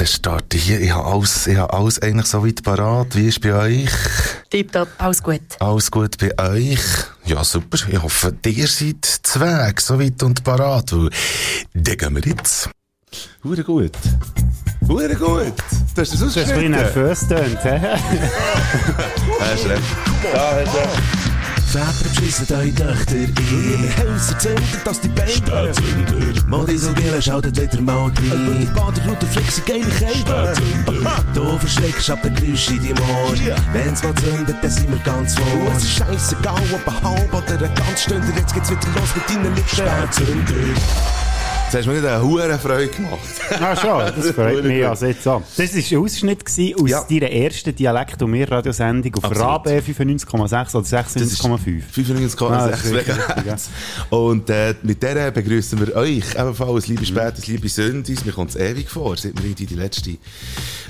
dann starte ich hier. Ich habe alles, ich habe alles eigentlich so weit parat. Wie ist es bei euch? Tipptopp, alles gut. Alles gut bei euch? Ja, super. Ich hoffe, ihr seid zu Weg, so weit und parat. Weil, dann gehen wir jetzt. Hure gut. Hure gut. Das ist das Das ist ein bisschen nervös tönt, hä? Recht. Ja, ist recht. Väter beschissen eure Töchter in ihre Häuser zünden, dass die Beine Spätzünder. Modisogele schaltet wieder mal rein Die Baderroute flexen geile Käfer Du verschreckst ab den Geräusch in deinem Ohr Wenn's mal zündet, dann sind wir ganz vor. Es ist scheissegal, ob ein halb oder ein ganz Stünder Jetzt geht's wieder los mit deinen Lippen. Spätzünder Jetzt hast du mir nicht eine hure Freude gemacht. Ah, schon, das freut mich also jetzt an. Das war ein Ausschnitt aus Ja. deiner ersten Dialekt- und Mehr-Radiosendung auf. Rabe 95,6 oder 96,5. 95,6 Ah. Und äh, mit der begrüßen wir euch ebenfalls, liebe Spätes, liebe Sündis. Mir kommt es ewig vor, seit wir die letzte,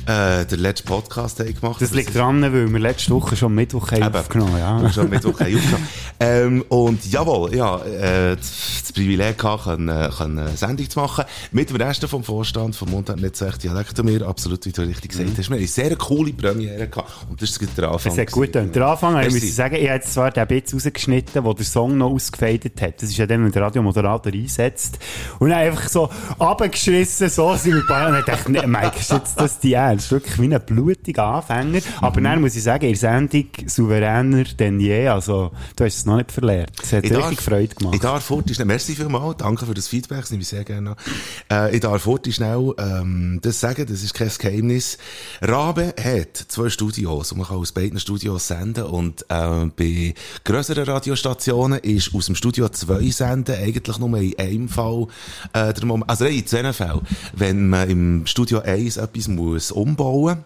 äh, den letzten Podcast haben gemacht Das liegt dran, weil wir letzte Woche schon Mittwoch haben aufgenommen haben. Ja. schon Mittwoch haben aufgenommen. ähm, und jawohl, ja, äh, das, Privileg gehabt, können, können Sendung zu machen. Mit dem Rest vom Vorstand vom Mundart-Netzwerk Dialekt und mir, absolut, wie du richtig gesagt hast. Wir haben eine sehr coole Premiere gehabt. Und das ist der Anfang. Es hat gut gewesen. Der Anfang, ich muss sagen, ich habe jetzt zwar den Bit rausgeschnitten, wo der Song noch ausgefädelt hat. Das ist ja dann, wenn der Radiomoderator einsetzt. Und dann einfach so runtergeschissen, so sind wir bei und ich dachte, nee, Mike, ist jetzt das die Ernst? Wirklich wie ein blutiger Anfänger. Aber dann muss ich sagen, der Sendung souveräner denn je. Also, du hast es noch nicht verlernt. Es hat Ich richtig darf- Freude gemacht. Ich darf heute schnell, merci vielmals, danke für das Feedback, sehr gerne an. Äh, ich darf heute schnell ähm, das sagen, das ist kein Geheimnis. Rabe hat zwei Studios und man kann aus beiden Studios senden und äh, bei grösseren Radiostationen ist aus dem Studio 2 senden eigentlich nur in einem Fall äh, der Moment, also in zwei Fällen, wenn man im Studio 1 etwas muss umbauen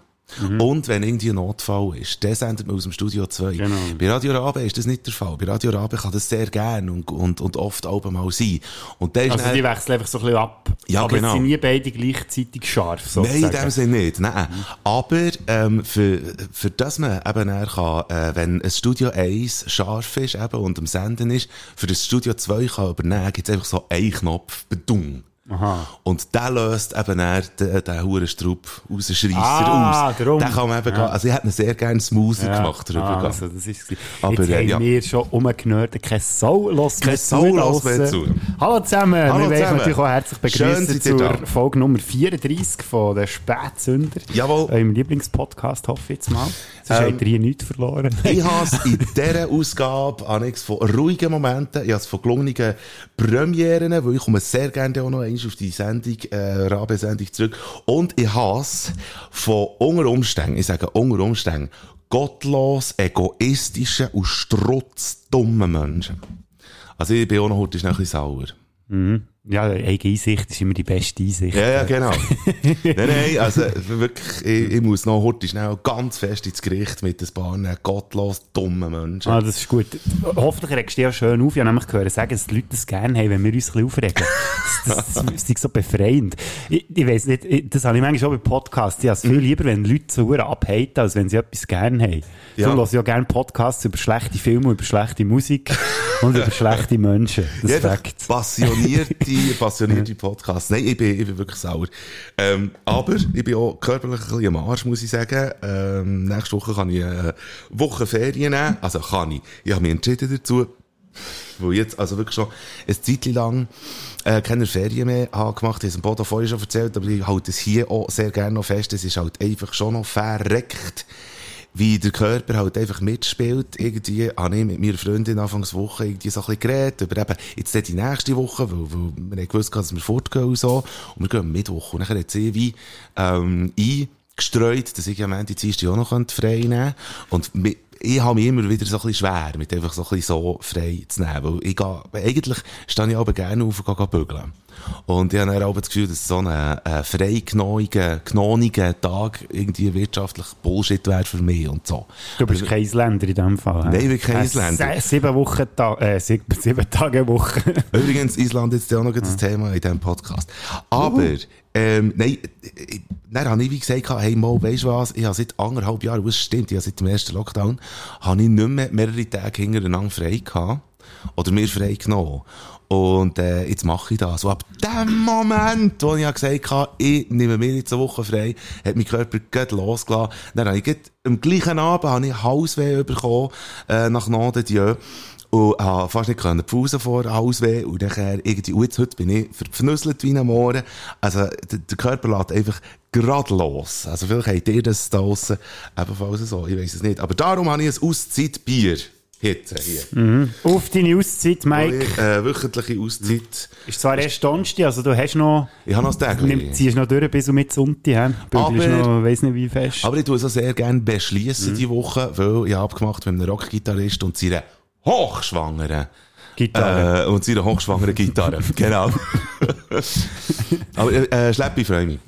Und wenn irgendwie ein Notfall ist, dann sendet man aus dem Studio 2. Genau. Bei Radio Rabe ist das nicht der Fall. Bei Radio Rabe kann das sehr gern und, und, und oft auch mal sein. Und dann Also, dann- die wechseln einfach so ein bisschen ab. Ja, Aber genau. sind nie beide gleichzeitig scharf, Nein, in sozusagen. dem Sinne nicht. Nein. Aber ähm, für, für das man eben dann kann, äh, wenn ein Studio 1 scharf ist eben, und am Senden ist, für das Studio 2 kann übernehmen, gibt es einfach so einen Knopf, bedung. Aha. Und der löst eben dann den, den Hurenstrupp Rausschreisser Ah, aus. darum. Den kann man eben, Ja. also ich hätte ihn sehr gerne smoother Ja. gemacht darüber. Ah, also, das ist. Aber, Jetzt äh, haben ja. wir schon umgenördet. Kein Sau los Kein Sau lässt mehr zu. Hallo zusammen. Hallo wir wollen natürlich auch herzlich begrüßen zur da. Folge Nummer 34 von der Spätsünder. Jawohl. Eurem Lieblingspodcast, hoffe ich jetzt mal. Sonst Ähm, habt ihr hier nichts verloren. Ich habe es in dieser Ausgabe an nichts von ruhigen Momenten, ich habe es von gelungenen Premieren, weil ich komme sehr gerne auch noch einmal auf die Sendung, äh, Rabe-Sendung zurück. Und ich habe es von unter Umständen, ich sage unter Umständen, gottlos, egoistischen und strutzdummen Menschen. Also ich bin auch noch heute ein bisschen sauer. Ja, eigene Einsicht ist immer die beste Einsicht. Ja, ja, genau. nein, nein, also wirklich, ich, ich muss noch heute schnell ganz fest ins Gericht mit ein paar gottlos dummen Menschen. Ah, das ist gut. Hoffentlich regst du ja schön auf. Ich habe nämlich gehört sagen, dass die Leute das gerne haben, wenn wir uns ein bisschen aufregen. Das, das, das ist so befreiend. Ich, ich weiss nicht, ich- das habe ich manchmal auch bei Podcasts. Ich habe es viel lieber, wenn Leute so abhaten, als wenn sie etwas gerne haben. Ja. So höre ich ja gerne Podcasts über schlechte Filme, über schlechte Musik und über schlechte Menschen. Das ist Fakt. passionierte, passionierte Podcasts. Nein, ich bin, ich bin wirklich sauer. Ähm, aber ich bin auch körperlich ein bisschen am Arsch, muss ich sagen. Ähm, nächste Woche kann ich eine Woche Ferien nehmen. Also kann ich. Ich habe mich entschieden dazu. Ich jetzt also wirklich schon ein Zeit lang äh, keine Ferien mehr habe gemacht. Ich habe es Bodo vorher schon erzählt, aber ich halte es hier auch sehr gerne noch fest. Es ist halt einfach schon noch verreckt wie der Körper halt einfach mitspielt. Irgendwie habe ich mit meiner Freundin Anfangswoche irgendwie so ein bisschen geredet über eben jetzt die nächste Woche, weil, weil wir haben gewusst, dass wir fortgehen und so. Und wir gehen Mittwoch. Und dann hat sie wie, ähm, eingestreut, dass ich am Ende Dienstag auch noch frei nehmen könnte. Und mi- ich habe mich immer wieder so ein bisschen schwer, mit einfach so ein bisschen so frei zu nehmen. Weil ich gehe, eigentlich stehe ich aber gerne auf und gehe bügeln. Und ich habe dann auch das Gefühl, dass so ein äh, freigenoniger, genoniger Tag irgendwie wirtschaftlich Bullshit wäre für mich und so. Du bist kein Isländer in dem Fall. Nein, ich bin kein Äh, Isländer. Sieben Wochen, Ta äh, sieben, sieben Tage Woche. Übrigens, Island ist ja auch noch das Thema in diesem Podcast. Aber, ähm, nein, äh, dann habe ich wie gesagt, hey Mo, weisst du was, ich habe seit anderthalb Jahren, es stimmt, ich habe seit dem ersten Lockdown, habe ich nicht mehr mehrere Tage hintereinander frei gehabt. Oder mir frei genommen. Und äh, jetzt mache ich das. Und ab dem Moment, wo ich gesagt habe, ich nehme mir jetzt eine Woche frei, hat mein Körper gleich losgelassen. Dann habe ich am gleichen Abend habe ich Hausweh bekommen, äh, nach Nom de Dieu. Und habe fast nicht können Pause vor Hausweh. Und dann irgendwie, und jetzt heute bin ich verfnüsselt wie ein Mohren. Also, der, Körper lässt einfach gerade los. Also, vielleicht habt ihr das da draussen ebenfalls so. Ich weiß es nicht. Aber darum habe ich ein Auszeitbier. Hitze hier. Auf deine Auszeit, Mike. Ich, äh, wöchentliche Auszeit. Ist zwar erst Donnerstag, also du hast noch... Ich habe noch das Tag. ziehst noch durch bis um mit Sonntag? Bügelst Aber- noch, weiss nicht wie fest. Aber ich tue es auch sehr gerne beschließen Mhm. die Woche, weil ich habe abgemacht mit einem Rockgitarrist und seiner hochschwangeren Gitarre. Äh, und seiner hochschwangeren Gitarre. genau. Aber äh, äh, Schleppi, freue mich.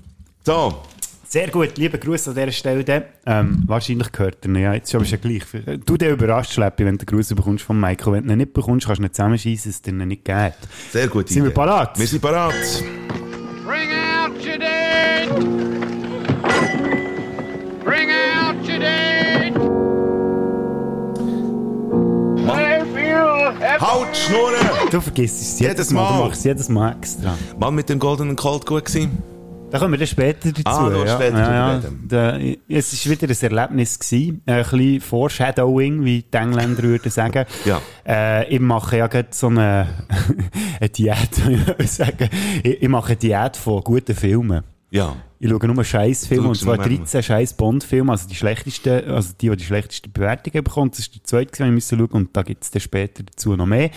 So, Sehr gut, liebe Grüße an dieser Stelle. Ähm, wahrscheinlich gehört er ihn, ja, jetzt ist ja gleich. Du den überrascht, Schleppi, wenn du den Gruß bekommst von Michael. Wenn du ihn nicht bekommst, kannst du ihn zusammenschießen, dass es dir nicht geht. sehr gut. Sind wir parat? Wir sind parat. Halt, Schnurren! Du vergisst es jedes, Jedes Mal. Mal. Du machst es jedes Mal extra. Mann mit dem goldenen Colt gut gewesen? Da kommen wir dann später dazu. Ah, noch ja. später ja, ja. Da, es war wieder ein Erlebnis. Gewesen. Ein bisschen Foreshadowing, wie die Engländer würden sagen. Ja. Äh, ich mache ja gerade so eine, eine Diät, ich mache eine Diät von guten Filmen. Ja. Ich schaue nur Scheißfilme, und zwar nur mehr. 13 scheiß Bond-Filme, also die schlechtesten, also die, die die schlechteste Bewertung bekommen. Das ist der zweite, den wir müssen schauen, und da gibt es dann später dazu noch mehr.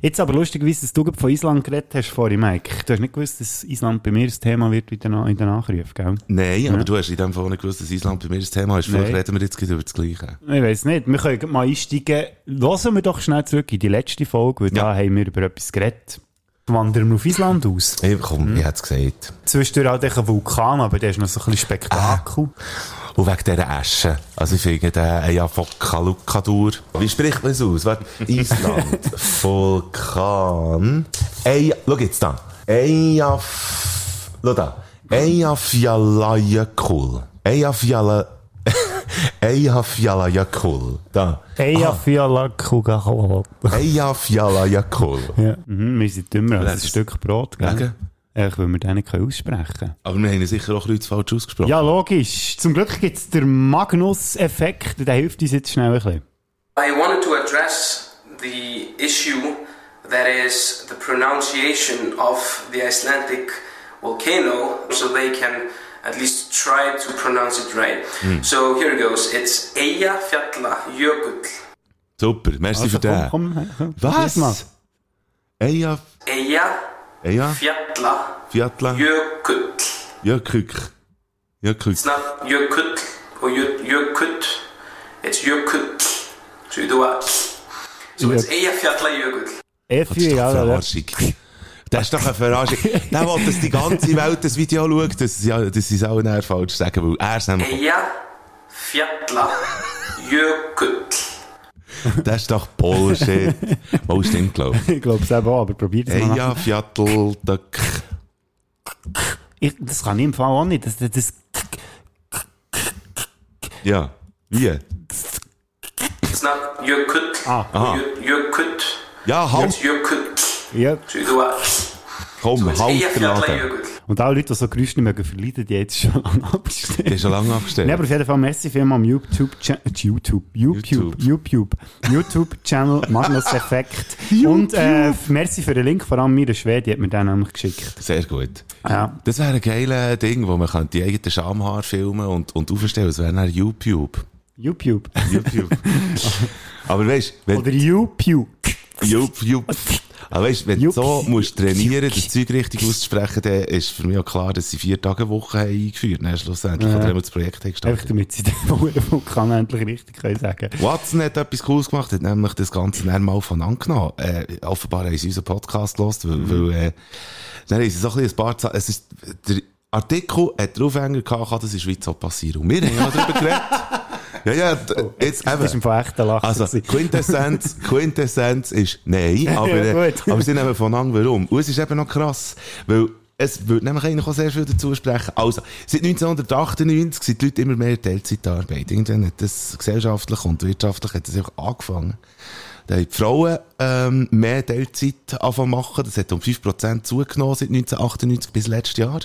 Jetzt aber lustigerweise, dass du von Island geredet hast vorhin, Mike. Du hast nicht gewusst, dass Island bei mir ein Thema wird in den, in den Nachrufen, gell? Nein, aber du hast in dem Fall nicht gewusst, dass Island bei mir das Thema ist. Vielleicht reden wir jetzt über das Gleiche. Ich weiß nicht. Wir können mal einsteigen. Hören wir doch schnell zurück in die letzte Folge, weil da Ja. haben wir über etwas geredet. Wandern wir auf Island aus. Hey, komm, Mhm. ich hätte es gesagt. Zwischendurch halt ein Vulkan, aber der ist noch so ein bisschen Spektakel. Und wegen dieser Asche. Also ich finde den Eyjafjallajökull. Wie spricht man es aus? Warte, Island. Vulkan. Ey, schau jetzt da. Eyjaf... Schau da. Eyjafjallajökull. Eyjafjalla... Eyjafjallajökull. Da. Eyjafjallajökull. Eyjafjallajökull. Ja. Mhm, wir sind dümmer als ein Stück Brot, gell? Wegen? Einfach, weil wir den nicht aussprechen können. Aber wir haben ihn sicher auch kreuz falsch ausgesprochen. Ja, logisch. Zum Glück gibt es den Magnus-Effekt, der hilft uns jetzt schnell ein bisschen. I wanted to address the issue that is the pronunciation of the Icelandic volcano so they can at least try to pronounce it right. So here it goes. It's Eyjafjallajökull. Super, merci für den. Also, komm, komm, komm, probier's mal. Was? Eyjaf... Eyjafjallajökull. Eyjafjallajökull. Jökull. Jökull. It's not Jökull or Jö- Jökull. It's Jökull. So you do a... So it's Eyjafjallajökull. Das ist ja, ja. Das ist doch eine Verarschung. Der will, dass die ganze Welt das Video schaut, sie, dass sie es auch näher falsch sagen, weil er es nämlich, Eyjafjallajökull. das ist doch Bullshit. Mal stimmt, glaube ich. Ich glaube es eben auch, aber probier es mal. Eja, Viertel, Döck. Das kann ich im Fall auch nicht. Das, das, das, Ja. Wie? It's not Jökull. Ah. Jökull. Ja, halt, Jökull. Ja. Komm, halt der Laden. Eyjafjallajökull. Und alle Leute, die so Geräusche nicht mögen verleiden, die jetzt schon lange Der abgestellt. ist schon lange Nee, abgestellt. aber auf jeden Fall merci vielmals am YouTube, äh, YouTube, YouTube, YouTube, YouTube Channel Magnus Effekt. Und äh, merci für den Link, vor allem mir, Schwede, die hat mir den nämlich geschickt. Sehr gut. Ja. Das wäre ein geiles Ding, wo man kann die eigenen Schamhaare filmen und, und aufstellen. Das wäre dann YouTube. YouTube. YouTube. Aber weißt du, wenn, Oder YouTube. YouTube. Aber weißt, wenn du so musst trainieren, das Zeug richtig auszusprechen, dann ist für mich auch klar, dass sie vier Tage Woche haben eingeführt haben, schlussendlich, Ja. oder haben wir das Projekt gestartet. damit sie den Vulkan endlich richtig können sagen Watson hat etwas Cooles gemacht, hat nämlich das Ganze dann mal von angenommen. Äh, offenbar haben sie unseren Podcast gehört, weil, Mhm. weil äh, dann haben sie so ein, paar Zahlen, es ist, der Artikel hat den Aufhänger gehabt, das in der Schweiz auch passieren. Und wir haben darüber geredet. Ja, ja, d- jetzt Das ist eben. im Fall echt ein Lachen. Also. Quintessenz, Quintessenz ist nein, aber, Ja, äh, aber sie nehmen von an, warum. Und es ist eben noch krass, weil es würde nämlich eigentlich auch sehr viel dazu sprechen. Also, seit 1998 sind die Leute immer mehr Teilzeitarbeit. Irgendwann hat das gesellschaftlich und wirtschaftlich hat das einfach angefangen, Da haben die Frauen ähm, mehr Teilzeit anfangen machen. Das hat um 5% zugenommen seit 1998 bis letztes Jahr.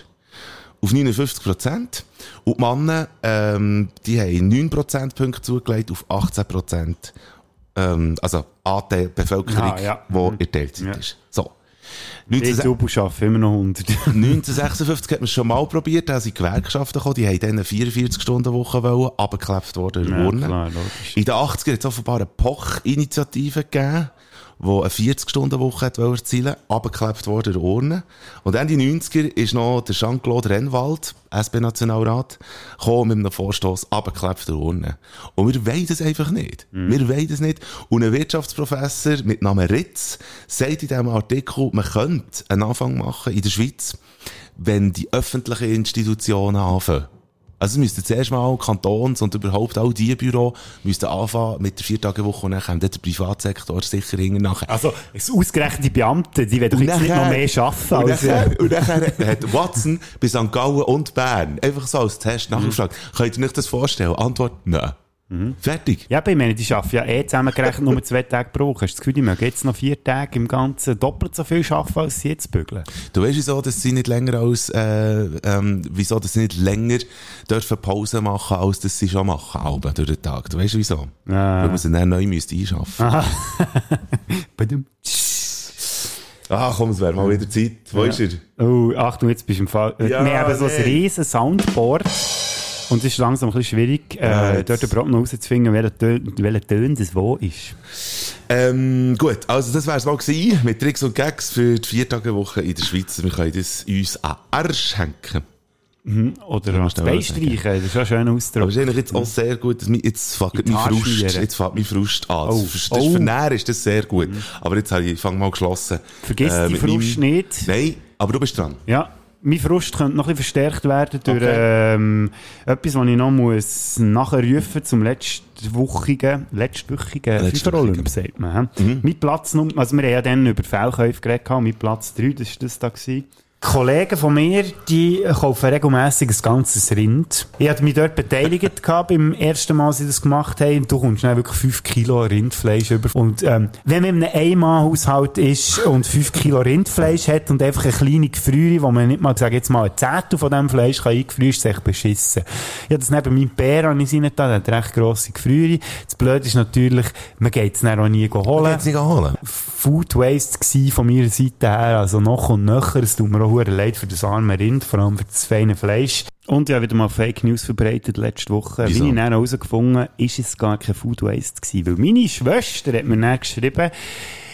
Auf 59%. Und die Männer, ähm, die haben 9 Prozentpunkte zugelegt auf 18%. Ähm, also Anteil Bevölkerung, Ah, ja. Mhm. in Teilzeit Ja. ist. So. Ich 19 Double arbeite immer noch 100. 1956 hat man es schon mal probiert, da sind Gewerkschaften gekommen, die haben dann eine 44-Stunden-Woche wollen, abgeklebt worden in Ja, klar. In den 80ern hat es offenbar eine Poch-Initiative gegeben, die eine 40-Stunden-Woche hat wollen erzielen, abgeklebt worden in der Urne. Und den 90er ist noch der Jean-Claude Rennwald, SP-Nationalrat, gekommen mit einem Vorstoß, abgeklebt in der Urne. Und wir wollen das einfach nicht. Wir wollen das nicht. Und ein Wirtschaftsprofessor mit Namen Ritz sagt in diesem Artikel, man könnte einen Anfang machen in der Schweiz, wenn die öffentlichen Institutionen anfangen. Also, müssten zuerst mal Kantons- und überhaupt all die Büro müssten anfangen mit der Viertagewoche und dann kommt der Privatsektor sicher nachher. Also, das ausgerechnete Beamte, die werden jetzt nicht noch mehr arbeiten Und als... nachher, und nachher hat Watson bei St. Gallen und Bern einfach so als Test nachgefragt. Könnt ihr euch das vorstellen? Antwort, nein. Fertig. Ja, ich meine, die arbeiten ja eh zusammengerechnet nur zwei Tage pro Woche. Hast du das Gefühl, die mögen jetzt noch vier Tage im Ganzen doppelt so viel arbeiten, als sie jetzt bügeln? Du weißt wieso, dass sie nicht länger als, äh, ähm, wieso, dass sie nicht länger dürfen Pause machen, als dass sie schon machen, Alben durch den Tag. Du weißt wieso? Weil man sie dann neu müsste einschaffen. Badum. Ah, komm, es wäre mal wieder Zeit. Wo ist er? Oh, Achtung, jetzt bist du im Fall. Äh, Ja, wir haben so ein riesen Soundboard. Und es ist langsam ein bisschen schwierig, Ja, äh, jetzt. dort überhaupt noch rauszufinden, welcher Ton, welcher Ton das wo ist. Ähm, gut, also das wär's mal gewesen mit Tricks und Gags für die Viertagewoche in der Schweiz. Wir können das uns an Arsch hängen. Oder Ja, das auch Bein sagen. streichen, das ist ja ein schöner Aber Ausdruck. es ist eigentlich jetzt auch sehr gut, dass mich, jetzt mein Haare Frust, jetzt fängt mein Frust an. Oh. das, das Oh. für Nähren ist das sehr gut. Aber jetzt habe ich, fang mal geschlossen. Vergiss Äh, die Frust nicht. Nein, aber du bist dran. Ja, mein Frust könnte noch ein bisschen verstärkt werden durch Okay. ähm, etwas, was ich noch muss nachrufen zum letztwöchigen, letztwöchigen. FIFA-Olymp, sagt man. hä? Mein Platz, also wir haben ja dann über Fehlkäufe geredet, mein Platz 3, das war das da. Gewesen. Kollegen von mir, die kaufen regelmässig ein ganzes Rind. Ich hatte mich dort beteiligt gehabt, beim ersten Mal, als sie das gemacht haben. Und du kommst dann wirklich 5 Kilo Rindfleisch über. Und, ähm, wenn man in einem Einmannhaushalt ist und 5 Kilo Rindfleisch hat und einfach eine kleine Gefrierung, wo man nicht mal, sag jetzt mal, ein Zettel von diesem Fleisch kann eingefrieren, ist es echt beschissen. Ich habe das neben meinem Bär an da, der hat eine recht grosse Gefrierung. Das Blöde ist natürlich, man geht es dann auch nie holen. Jetzt nicht holen. Food Waste von meiner Seite her, also noch und nöcher. Es tut mir auch hure leid für das arme Rind, vor allem für das feine Fleisch. Und ich habe wieder mal Fake News verbreitet letzte Woche. Wieso? Wie ich dann herausgefunden ist es gar kein Food Waste gewesen. Weil meine Schwester hat mir dann geschrieben,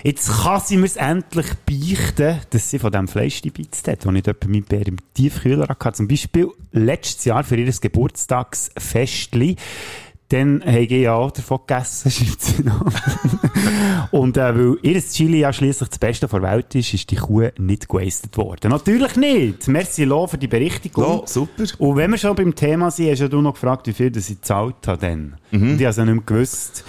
jetzt kann sie mir endlich beichten, dass sie von diesem Fleisch gebeizt hat, das ich dort bei meinem Bär im Tiefkühler hatte. Zum Beispiel letztes Jahr für ihr Geburtstagsfestli. Dann habe ich ja auch davon gegessen, schreibt sie noch. Und äh, weil ihr Chili ja schliesslich das Beste der Welt ist, ist die Kuh nicht gewastet worden. Natürlich nicht. Merci Lo für die Berichtigung. Ja, super. Und wenn wir schon beim Thema sind, hast ja du noch gefragt, wie viel das ich gezahlt habe dann. Mhm. Und ich habe es ja nicht mehr gewusst.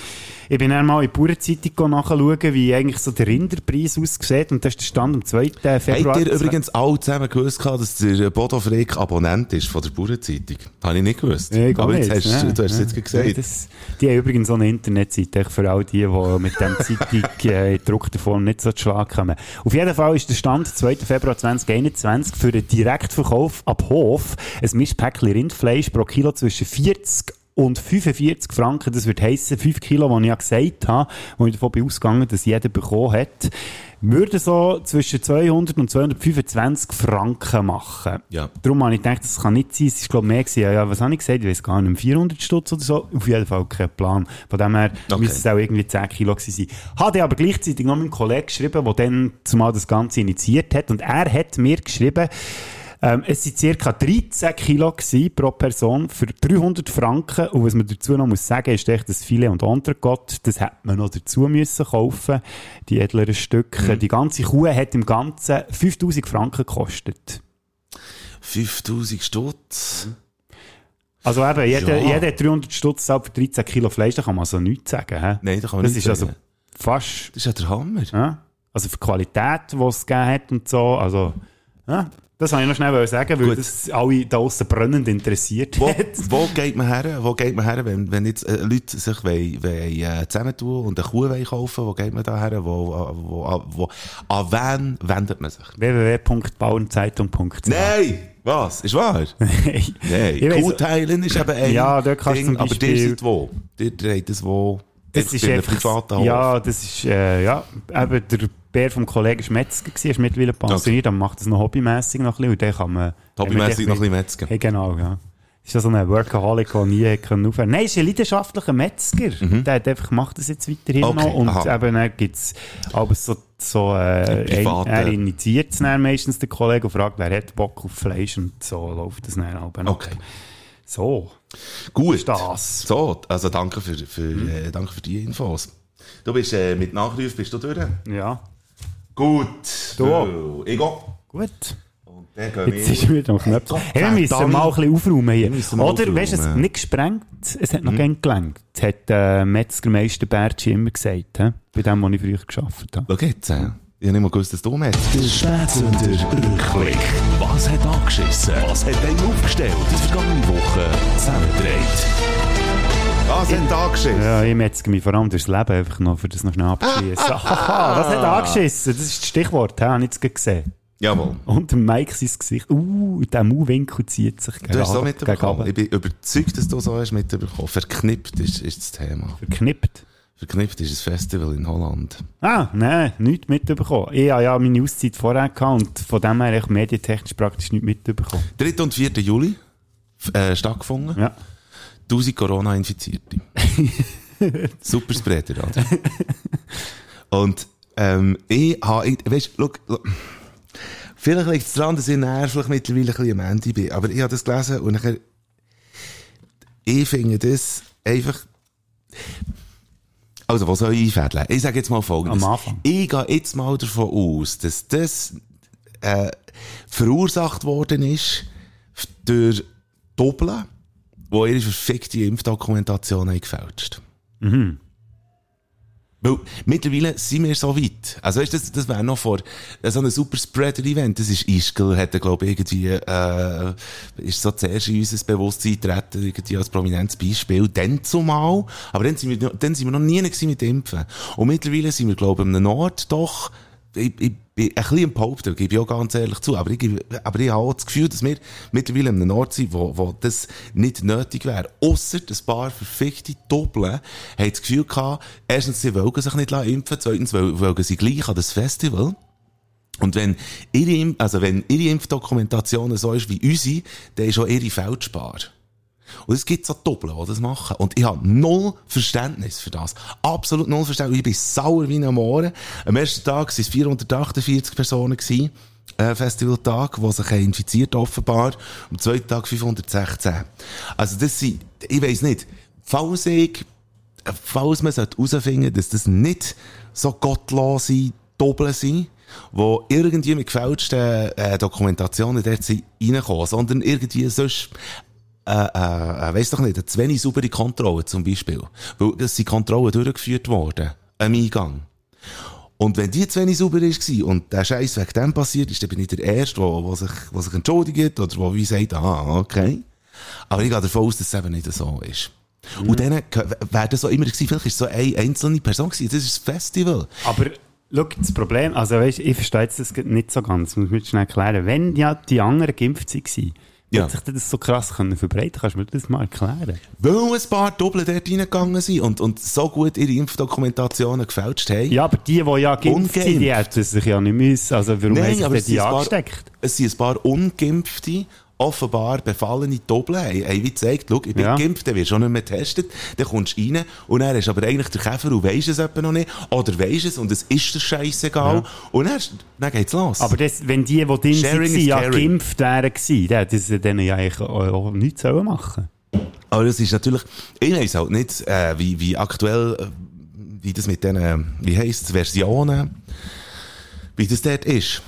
Ich bin dann mal in die Bauernzeitung nachschauen, wie eigentlich so der Rinderpreis aussieht. Und das ist der Stand am 2. Februar. Habt ihr übrigens alle zusammen gewusst, dass der Bodo Frick Abonnent ist von der Bauernzeitung? Habe ich nicht gewusst. Ja, ich Aber jetzt nicht. hast Ja, du hast es jetzt Ja, gesagt. das, die haben übrigens so eine Internetseite für all die, die mit dem Zeitung äh, in gedruckter Form nicht so zu Schlag kommen. Auf jeden Fall ist der Stand 2. Februar 2021 für den Direktverkauf ab Hof ein Mischpäckchen Rindfleisch pro Kilo zwischen 40 und 45 Franken, das würde heissen 5 Kilo, die ich ja gesagt habe, wo ich davon bin ausgegangen, dass jeder bekommen hat, würde so zwischen 200 und 225 Franken machen. Ja. Darum habe ich gedacht, das kann nicht sein. Es ist, glaube ich, mehr gewesen. Ja, was habe ich gesagt? Ich weiß gar nicht, 400 Stutz oder so. Auf jeden Fall kein Plan. Von dem her Okay. müsste es auch irgendwie 10 Kilo gewesen sein. Habe aber gleichzeitig noch meinem Kollegen geschrieben, der dann zumal das Ganze initiiert hat. Und er hat mir geschrieben, ähm, es sind circa 13 Kilo pro Person für 300 Franken. Und was man dazu noch muss sagen, ist echt das Filet und Entrecote. Das hätte man noch dazu müssen kaufen. Die edleren Stücke. Die ganze Kuh hat im Ganzen 5000 Franken gekostet. 5000 Stutz. Also eben, jeder, Ja. jeder hat 300 Stutz für 13 Kilo Fleisch, da kann man so nichts sagen. Hä? Nein, da kann man Das nicht ist also sagen. fast, Das ist ja der Hammer. ja? also für die Qualität, die es gegeben hat und so, also, ja? Das wollte ich noch schnell sagen, weil Gut. das alle da draussen brennend interessiert Wo, wo geht man her? Wo geht man her, wenn, wenn jetzt äh, Leute sich wollen, wollen, äh, zusammentun und eine Kuh wollen kaufen? Wo geht man da her? Wo, wo, wo, an wen wendet man sich? www.bauernzeitung.ch Nein! Was? Ist wahr? Nein. Weiss- Kuhteilen ist eben ein Ja, dort kannst Ding, aber ihr seid wo? Ihr dreht das wo? Das ist einfach, ja, das ist, äh, ja, eben der Bär vom Kollegen ist Metzger gewesen, er ist mittlerweile pensioniert, aber macht das noch hobbymässig noch ein bisschen, und den kann man... Hobbymässig noch ein bisschen Metzger. Hey, genau, ja. Ist ja so ein Workaholic, der nie aufhören Nein, ist ein leidenschaftlicher Metzger. Der hat einfach, macht das jetzt weiterhin Mhm. Okay, noch. Und aha. eben, dann gibt's aber so, so, äh, Ein privater- er initiiert es dann meistens, der Kollege, und fragt, wer hat Bock auf Fleisch, und so läuft das dann auch. Okay. So. Gut. ist das. So, also danke für, für, äh, danke für die Infos. Du bist äh, mit Nachruf bist du durch? Ja. Gut. Du. Ich gehe. Gut. Und dann gehen Jetzt ist wieder noch knapp. Gott Hey, wir müssen mal ein bisschen aufräumen hier. Oder, weißt du, es hat nicht gesprengt, es hat noch gern gelangt. Das hat äh, Metzgermeister Bertschi immer gesagt, he? bei dem, wo ich früher gearbeitet habe. Schau jetzt. Äh. Ich habe nicht mal gewusst, dass du mit. Der Spätsünder Rückblick. Was hat angeschissen? Was hat einen aufgestellt? Die vergangene Woche zusammengedreht. Was hat da geschissen? Ja, ich metzge mich vor allem durchs Leben, einfach noch, für das noch schnell abzuschließen. Haha, was hat angeschissen? Das ist das Stichwort, habe ich jetzt gesehen. Jawohl. Und der Mike sein Gesicht, uh, der Mauwinkel zieht sich gegen Du hast es so runter- mitbekommen. Ich bin überzeugt, dass du so hast mitbekommen. Verknippt ist, ist das Thema. Verknippt. Verknippt ist ein Festival in Holland. Ah, nein, nichts mitbekommen. Ich habe ja meine Auszeit vorher gehabt und von dem her echt medientechnisch praktisch nichts mitbekommen. 3. und 4. Juli äh, stattgefunden. Ja. 1000 Corona-Infizierte. Super Spreader, oder? Und ähm, ich habe, weißt du, vielleicht liegt es daran, dass ich nervlich mittlerweile ein bisschen am Ende bin, aber ich habe das gelesen und nachher, ich finde das einfach, also, was soll ich einfädeln? Ich sage jetzt mal Folgendes. Am Anfang. Ich gehe jetzt mal davon aus, dass das äh, verursacht worden ist durch Doppeln, die ihre verfickte Impfdokumentation haben gefälscht. Weil mittlerweile sind wir so weit. Also weißt, du, das, das wäre noch vor äh, so einem super Spreader-Event. Das ist Ischgl, hat er, glaube ich, irgendwie, äh, ist so zuerst in unser Bewusstsein getreten, irgendwie als prominentes Beispiel. Dann zumal. Aber dann sind wir, noch- dann sind wir noch nie mit Impfen. Und mittlerweile sind wir, glaube ich, am Nord doch, ich, ich ein bisschen im Behaupten, gebe ich auch ganz ehrlich zu, aber ich, gebe- aber ich habe auch das Gefühl, dass wir mittlerweile an einem Ort sind, wo, wo das nicht nötig wäre. Ausser ein paar verfickte Doppeln haben das Gefühl gehabt, erstens, sie wollen sich nicht impfen, zweitens, wollen sie gleich an das Festival. Und wenn ihre, also wenn ihre Impfdokumentation so ist wie unsere, dann ist auch ihre feldspar. Und es gibt so Doppel, die das machen. Und ich habe null Verständnis für das. Absolut null Verständnis. Ich bin sauer wie ein Mohren. Am ersten Tag waren es 448 Personen gewesen. Äh, Festivaltag, die sich infiziert offenbar. Am zweiten Tag 516. Also das sind, ich weiss nicht, falls ich, äh, falls man herausfinden dass das nicht so gottlose Doppel sind, die irgendwie mit gefälschten äh, Dokumentationen dort sind reinkommen, sondern irgendwie sonst äh, äh, äh, weiss doch nicht, eine zu wenig saubere Kontrolle zum Beispiel. Weil es sind Kontrollen durchgeführt worden, am Eingang. Und wenn die zu wenig sauber ist war und der Scheiß wegen dem passiert ist, dann bin ich der Erste, der, sich, sich entschuldigt oder der wie sagt, ah, okay. Aber ich gehe davon aus, dass es eben nicht so ist. Und dann wäre das so immer gewesen, vielleicht ist es so eine einzelne Person gewesen, das ist das Festival. Aber schau, das Problem, also weißt, ich verstehe jetzt das nicht so ganz, muss ich mir schnell erklären. Wenn ja die anderen geimpft waren, Ja. hat sich das so krass können verbreiten Kannst du mir das mal erklären? Weil ein paar Doppel dort reingegangen sind und, und so gut ihre Impfdokumentationen gefälscht haben. Ja, aber die, die ja geimpft sind, die hätten sich ja nicht müssen. Also warum haben sich denn es sind die ein paar- angesteckt? Es sind ein paar ungeimpfte, offenbar befallene Doppel haben, haben wie gezeigt, schau, ich bin Ja. geimpft, dann wirst du auch nicht mehr getestet, dann kommst du rein und dann ist aber eigentlich der Käfer und weisst es etwa noch nicht, oder weisst es und es ist dir scheissegal Ja. und dann, dann geht's los. Aber das, wenn die, die drin Sharing is ja geimpft wären gewesen, dann hätten sie denen ja eigentlich auch, nichts machen Aber das ist natürlich, ich weiss halt nicht, äh, wie, wie aktuell, äh, wie das mit diesen, wie heisst es, Versionen, wie das dort ist.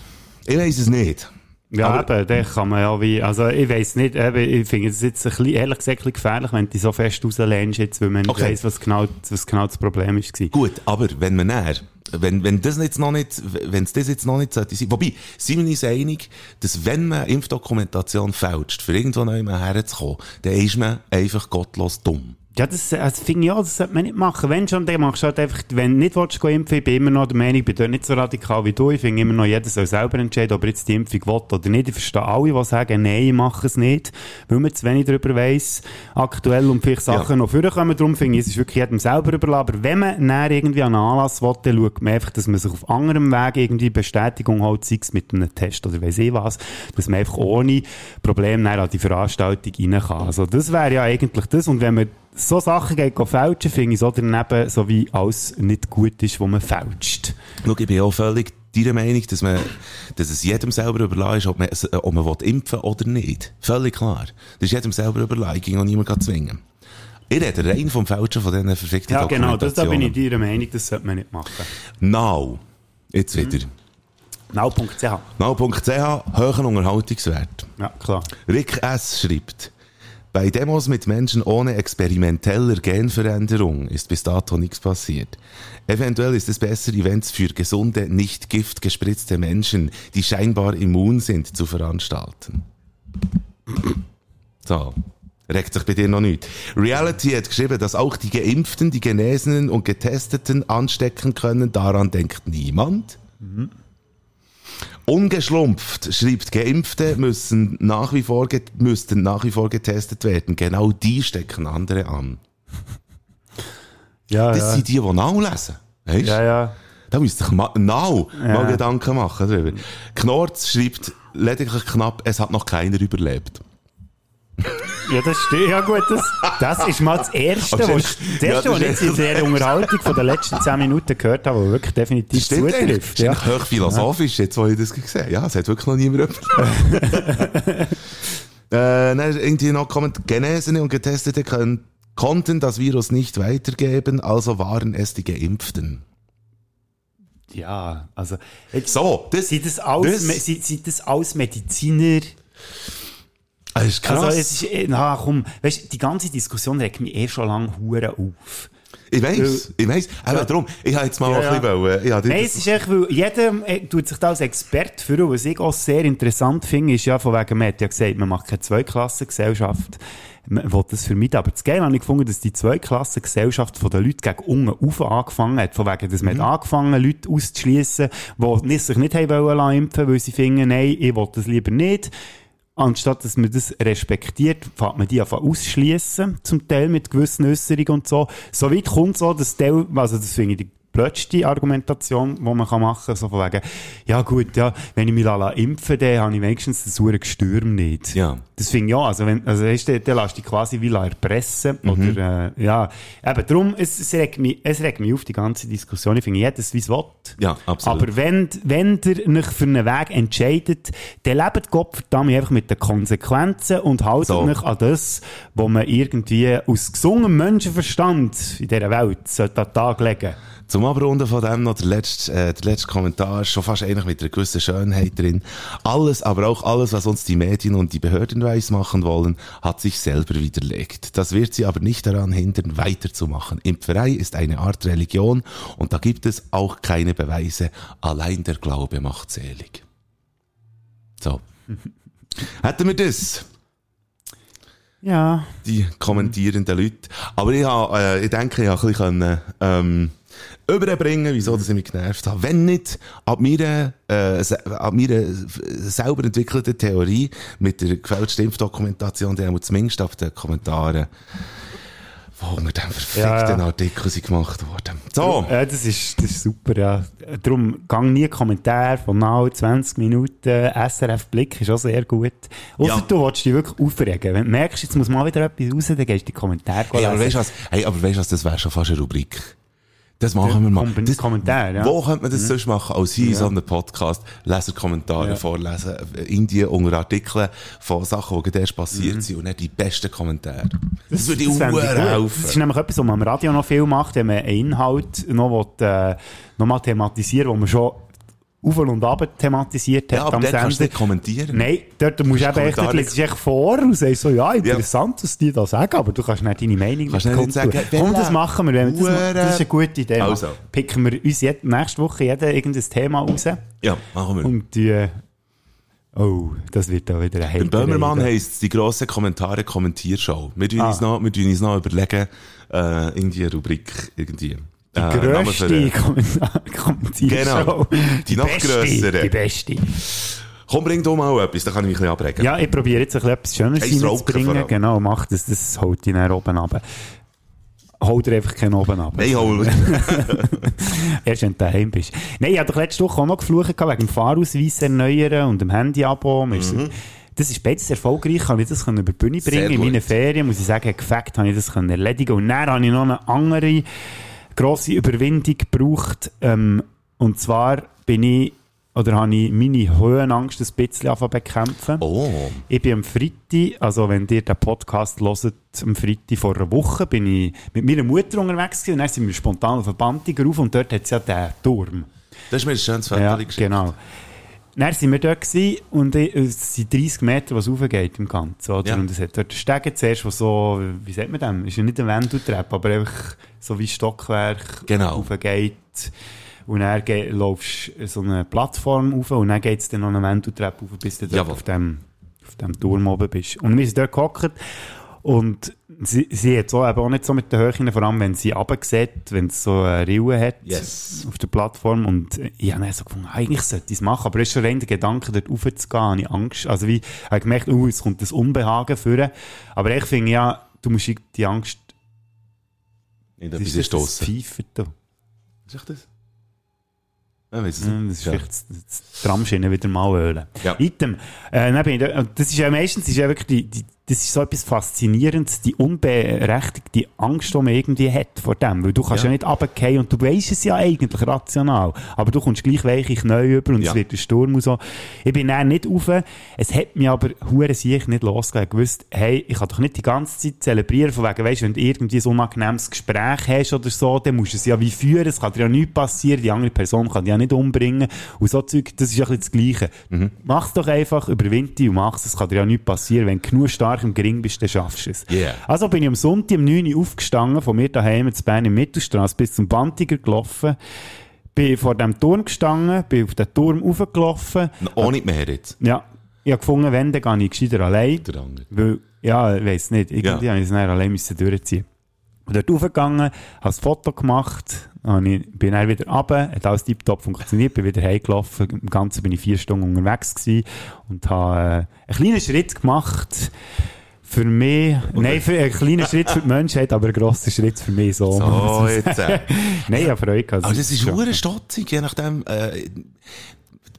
Ich weiss es nicht. Ja, Aber- eben, dann kann man ja wie, also ich weiss nicht, eben, ich finde es jetzt ein bisschen, ehrlich gesagt, ein bisschen gefährlich, wenn du so fest rauslehnst jetzt, weil man nicht Okay. weiss, was genau, was genau das Problem ist. gewesen. Gut, aber wenn man näher wenn, wenn das jetzt noch nicht, wenn es das jetzt noch nicht sollte sein. Wobei, sind wir uns einig, dass wenn man Impfdokumentation fälscht, für irgendwo neu herzukommen, dann ist man einfach gottlos dumm. Ja, das, also finde ich auch, das sollte man nicht machen. Wenn schon, dann machst du halt einfach, wenn du nicht willst, impfen, ich bin immer noch der Meinung, ich bin dort nicht so radikal wie du. Ich finde immer noch, jeder soll selber entscheiden, ob er jetzt die Impfung will oder nicht. Ich verstehe alle, die sagen, nein, ich mache es nicht, weil man zu wenig darüber weiss, aktuell und vielleicht Sachen Ja. noch vorkommen. Darum finde ich, es ist wirklich jedem selber überlassen. Aber wenn man näher irgendwie an einen Anlass will, dann schaut man einfach, dass man sich auf anderem Weg irgendwie Bestätigung holt, sei es mit einem Test oder weiss ich was, dass man einfach ohne Probleme näher an die Veranstaltung rein kann. Also das wäre ja eigentlich das. Und wenn man so Sachen geht fälschen, finde ich so daneben, so wie alles nicht gut ist, wo man fälscht. Schau, ich bin auch völlig deiner Meinung, dass, man, dass es jedem selber überlassen ist, ob man, ob man will impfen oder nicht. Völlig klar. Das ist jedem selber überlassen. Ich ging auch niemand zwingen. Ich rede rein vom Fälschen von diesen verfickten Ja, genau, das, da bin ich deiner Meinung, das sollte man nicht machen. Now. Jetzt wieder. Now.ch. Now.ch, hohen Unterhaltungswert. Ja, klar. Rick S. schreibt, bei Demos mit Menschen ohne experimenteller Genveränderung ist bis dato nichts passiert. Eventuell ist es besser, Events für gesunde, nicht giftgespritzte Menschen, die scheinbar immun sind, zu veranstalten. So. Regt sich bei dir noch nicht. Reality hat geschrieben, dass auch die Geimpften, die Genesenen und Getesteten anstecken können. Daran denkt niemand. Ungeschlumpft schreibt, Geimpfte müssen nach wie vor, müssten nach wie vor getestet werden. Genau die stecken andere an. Ja, Das ja. sind die, die nachlesen. Weißt? ja, ja. Da müsst ihr euch ma now Ja. mal Gedanken machen darüber. Knorz schreibt lediglich knapp, es hat noch keiner überlebt. Ja, das stimmt. Ja, gut, das, das ist mal das Erste, was, das- ja, Erste, das was ich jetzt in der Unterhaltung von den letzten 10 Minuten gehört habe, was wirklich definitiv Stimmt zutrifft. Das ist Ja. eigentlich hochphilosophisch, jetzt wo ich das gesehen habe. Ja, es hat wirklich noch niemand äh, dann irgendwie noch kommt, Genesene und Getestete können, konnten das Virus nicht weitergeben, also waren es die Geimpften. ja, also, jetzt, So, das, sind das alles, das- Me- sind, sind das alles Mediziner? Das ist krass. Also, es ist, eh- na, komm, weißt, die ganze Diskussion regt mich eh schon lange hure auf. ich weiss, ich weiss. Aber darum, ich habe jetzt mal Ja, ein ja. bisschen habe Nein, es ist echt, weil jeder äh, tut sich da als Experte führen. Was ich auch sehr interessant finde, ist ja von wegen, man hat ja gesagt, man macht keine Zweiklassengesellschaft. Man will das vermeiden. Aber das Geile habe ich gefunden, dass die Zweiklassengesellschaft von den Leuten gegen unten auf angefangen hat. Von wegen, dass man Mhm. hat angefangen Leute auszuschliessen, die sich nicht haben wollen impfen, weil sie finden, nein, ich will das lieber nicht. Anstatt dass man das respektiert, fängt man die einfach ausschließen, zum Teil mit gewissen Äußerungen und so. So weit kommt so, dass Teil, also das finde ich blödste Argumentation, die man machen kann, so von wegen, ja gut, ja, wenn ich mich lasse impfen dann habe ich wenigstens das saure Gestürm nicht. Ja. Das finde ich auch, also wenn, also weißt du, dann lässt dich quasi wie erpressen, oder, äh, ja, eben, darum, es, es, regt mich, es regt mich auf, die ganze Diskussion, ich finde, jedes wie es will. Ja, absolut. Aber wenn, wenn ihr euch für einen Weg entscheidet, dann lebt Gott verdammt einfach mit den Konsequenzen und haltet So. euch an das, was man irgendwie aus gesungem Menschenverstand in dieser Welt sollte an den Tag legen Zum Abrunden von dem noch der letzte, äh, der letzte Kommentar, schon fast eigentlich mit einer gewissen Schönheit drin. Alles, aber auch alles, was uns die Medien und die Behörden weismachen wollen, hat sich selber widerlegt. Das wird sie aber nicht daran hindern, weiterzumachen. Impferei ist eine Art Religion und da gibt es auch keine Beweise. Allein der Glaube macht selig. So. Hätten wir das? Ja. die kommentierenden Leute. Aber ich, habe, äh, ich denke, ich habe ein bisschen können, ähm, überbringen, wieso dass ich mich genervt habe. Wenn nicht ab meiner, äh, ab meiner selber entwickelten Theorie mit der gefälschten Impfdokumentation, die haben wir zumindest auf den Kommentaren, wo unter dem verfickten Ja. Artikel sind gemacht worden. So. Ja, das ist, das ist super, ja. Darum, gang nie Kommentar von now 20 Minuten. SRF Blick ist auch sehr gut. Ausser Ja. du willst dich wirklich aufregen. Wenn du merkst, jetzt muss mal wieder etwas raus, dann gehst du die Kommentare Hey, aber lesen. weißt du was? Hey, aber weißt du was? Das wäre schon fast eine Rubrik. Das machen wir mal. Das, Kommentar, ja. Wo könnte man das sonst machen, als hier in so einem Podcast? Leserkommentare Ja. vorlesen, in die unter Artikeln von Sachen, die gerade erst passiert Mhm. sind und nicht die besten Kommentare. Das, würde Das ich helfen. Das ist nämlich etwas, was man am Radio noch viel macht, wenn man einen Inhalt noch, will, äh, noch mal thematisieren wo man schon auf und ab thematisiert hat Ja, aber am kannst Sender. nicht kommentieren. Nein, dort musst du eben echt, du echt vor und sagst so, ja, interessant, was die da sagen, aber du kannst nicht deine Meinung Kannst nicht kundtun. sagen, Komm, das machen wir, wenn wir das, das ist eine gute Idee. Also. Picken wir uns jed- nächste Woche jeder irgendein Thema raus Ja, machen wir. und die, oh, das wird da wieder ein Beim Böhmermann heisst es die grosse Kommentare Kommentiershow. Wir tun Ah. uns noch, wir uns noch überlegen, äh, irgendwie eine Rubrik, irgendwie. Die äh, grösste. Genau. Die noch beste, grössere. Die beste. Komm, bring doch mal etwas, dann kann ich mich ein bisschen abregen. Ja, ich probiere jetzt ein bisschen etwas Schönes reinzubringen. Genau, mach das, das holt ihn dann oben ab. Holt dir einfach keinen oben ab. Nein, hol. Erst wenn du daheim bist. Nein, ich hatte doch letzte Woche auch noch geflucht wegen dem Fahrausweis erneuern und dem Handy-Abo. Ist so- Das ist beides erfolgreich, kann ich das über die Bühne Mhm. Bringen. In meinen Ferien, muss ich sagen, gefackt habe ich das erledigen. Und dann habe ich noch eine andere grosse Überwindung gebraucht. Ähm, und zwar bin ich, oder habe ich meine Höhenangst ein bisschen angefangen zu bekämpfen. Oh. Ich bin am Freitag, also wenn ihr den Podcast hört, am Freitag vor einer Woche, bin ich mit meiner Mutter unterwegs gewesen und dann sind wir spontan auf eine Bantiger rauf und dort hat es ja den Turm. Das ist mir ein schönes Foto Ja, geschickt. genau. Dann sind wir dort und ich- es sind 30 Meter, was raufgeht im Ganzen, oder? Ja. Und es hat dort Stege zuerst, was so, wie sagt man dem? Ist ja nicht eine Wendeltreppe, aber einfach so wie Stockwerk Genau. raufgeht. Und dann ge- laufst du so eine Plattform rauf und dann geht es dann noch eine Wendeltreppe rauf, bis du dort Jawohl. auf dem, auf dem Turm oben bist. Und wir sind dort gehockt und sie, sie hat so eben auch nicht so mit den Höhen, vor allem wenn sie runtergeht, wenn es so eine Rille hat Yes. auf der Plattform und ich habe dann so gefunden, eigentlich sollte ich es machen, aber es ist schon rein der Gedanke, dort raufzugehen, habe ich Angst. Also wie, ich habe gemerkt, uh, es kommt das Unbehagen führen. Aber ich finde ja, du musst die Angst, Nicht was etwas ist das. Pfeifen da? Was ist das? Ja. Das ist Ja. vielleicht das, das wieder mal ölen. Ja. Item. Äh, da, das ist ja meistens, ist ja wirklich die, die, das ist so etwas Faszinierendes, die unberechtigte Angst, die man irgendwie hat vor dem. Weil du kannst ja, Ja. nicht runterfallen und du weisst es ja eigentlich rational. Aber du kommst gleich weiche Knie über und Ja. es wird ein Sturm und so. Ich bin dann nicht rauf. Es hat mich aber hure sich nicht losgegeben. Ich wusste, hey, ich kann doch nicht die ganze Zeit zelebrieren, von wegen, weisst, wenn du irgendwie so ein unangenehmes Gespräch hast oder so, dann musst du es ja wie führen. Es kann dir ja nichts passieren. Die andere Person kann dich ja nicht umbringen. Und so Zeug, das ist ja ein bisschen das Gleiche. Mhm. Mach's doch einfach, überwind dich und mach's. Es kann dir ja nichts passieren. Wenn genug stark im Gring bist, dann schaffst du es. Yeah. Also bin ich am Sonntag um 9 Uhr aufgestanden, von mir daheim zu Bern in Mittelstraße bis zum Bantiger gelaufen. Bin vor dem Turm gestanden, bin auf den Turm raufgelaufen. Ohne mehr jetzt. Ja, ich habe gefunden, wenn, dann gehe ich gescheiter allein. Weil, ja, ich weiss nicht, irgendwie Ja. habe ich es allein müssen durchziehen. Und dort raufgegangen, habe ein Foto gemacht, und ich bin dann wieder runter, hat alles tiptop funktioniert, bin wieder heimgelaufen, im Ganzen bin ich vier Stunden unterwegs gewesen und habe äh, einen kleinen Schritt gemacht für mich, nein, für, einen kleinen Schritt für die Menschheit, aber einen grossen Schritt für mich so. So, jetzt. Äh. nein, ich habe Freude gehabt. Aber das ist hure stotzig, je nachdem. Äh,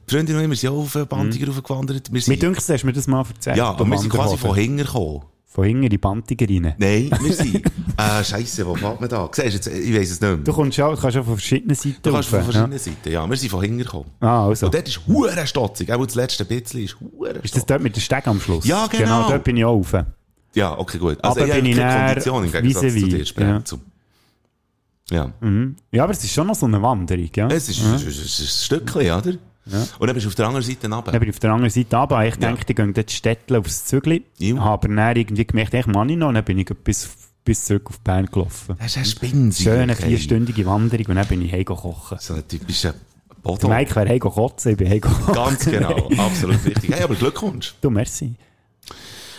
die Freunde und ich, wir sind auch auf eine Bantiger raufgewandert. Wir Mir sind, dünkt, hast du mir das mal erzählt. ja, aber wir sind quasi von hinten gekommen. Von hinten in die Bantiger rein. Nein, wir sind. äh, Scheisse, wo fährt man da? Siehst du jetzt, ich weiss es nicht mehr. Du kommst ja, kannst ja von verschiedenen Seiten Du kannst von rauf, verschiedenen Seiten, ja. Wir sind von hinten gekommen. Ja. Ah, also. Und dort ist hure stotzig. Auch das letzte bisschen ist hure Ist das dort mit dem Steg am Schluss? Ja, genau. Genau, dort bin ich auch rauf. Ja, okay, gut. Aber Also, bin ich keine Kondition im Gegensatz zu dir, ja. Ja. Mhm. Ja, aber es ist schon noch so eine Wanderung, ja. Es ist, es ist, es ist ein Stückchen, oder? Und dann bist du auf der anderen Seite runter. Dann bin ich auf der anderen Seite runter. Ich Ja. dachte, die gehen dort Städtle aufs Zügli. Ja. Habe aber dann irgendwie gemerkt, ich mache ich noch. Und dann bin ich bis, bis zurück auf Bern gelaufen. Das ist ein Spinsig. Schöne vierstündige Wanderung und dann bin ich heim kochen. So ein typischer Bodo. Mike wäre heim kochen, ich bin heim. Ganz genau, absolut richtig. Hey, aber Glückwunsch. Du, merci.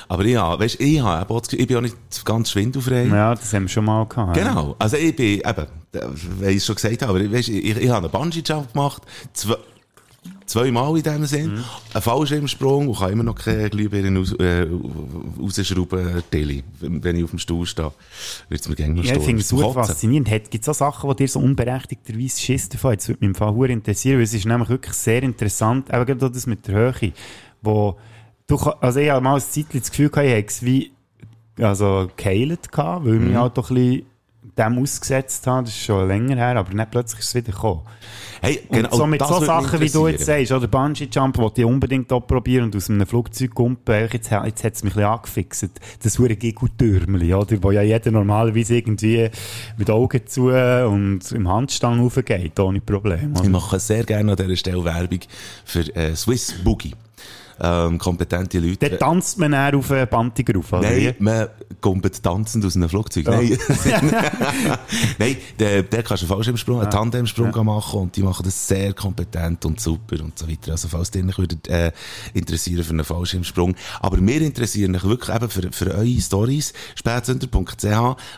Aber ja, weißt, ich, Gefühl, ich bin auch nicht ganz schwindelfrei. Ja, das haben wir schon mal gehabt. ja. Genau. Also ich bin, eben, weil ich es schon gesagt habe, aber weißt, ich, ich, ich habe einen Bungee-Jump gemacht, zwei, zweimal in dem Sinn, Mhm. einen Fallschirmsprung und kann immer noch keine Glühbirnen raus, äh, rausschrauben, Tilly. Wenn ich auf dem Stuhl stehe, wird es mir gerne noch Ja, ich finde es super faszinierend. Gibt es auch Sachen, die dir so unberechtigterweise Schiss davon? Das würde mich im Fall sehr interessieren, weil es ist nämlich wirklich sehr interessant, eben gerade das mit der Höhe, wo du, also ich habe mal ein Zeitchen das Gefühl gehabt, ich hätte es wie, also geheilt gehabt, weil Mhm. mich halt doch ein bisschen dem ausgesetzt habe, das ist schon länger her, aber dann plötzlich ist es wieder gekommen. Hey, Und genau, so mit so Sachen, wie du jetzt sagst, oder Bungee-Jump, wollte ich unbedingt probieren und aus einem Flugzeug kumpen, jetzt, jetzt hat es mich ein bisschen angefixt. Das hure Gigutürmli, oder? Wo ja jeder normalerweise irgendwie mit Augen zu und im Handstand raufgeht, ohne Probleme. Ich mache sehr gerne an dieser Stelle Werbung für äh, Swiss Boogie. Ähm, kompetente Leute. Dort tanzt man dann auf einen Bantiger rauf, oder? Nein, man kommt tanzend aus einem Flugzeug. Nein, Nein der, der kannst du einen Fallschirmsprung, einen Tandemsprung machen und die machen das sehr kompetent und super und so weiter. Also falls ihr euch würdet, äh, interessieren für einen Fallschirmsprung. Aber wir interessieren euch wirklich eben für, für eure Stories. Spätsünder.ch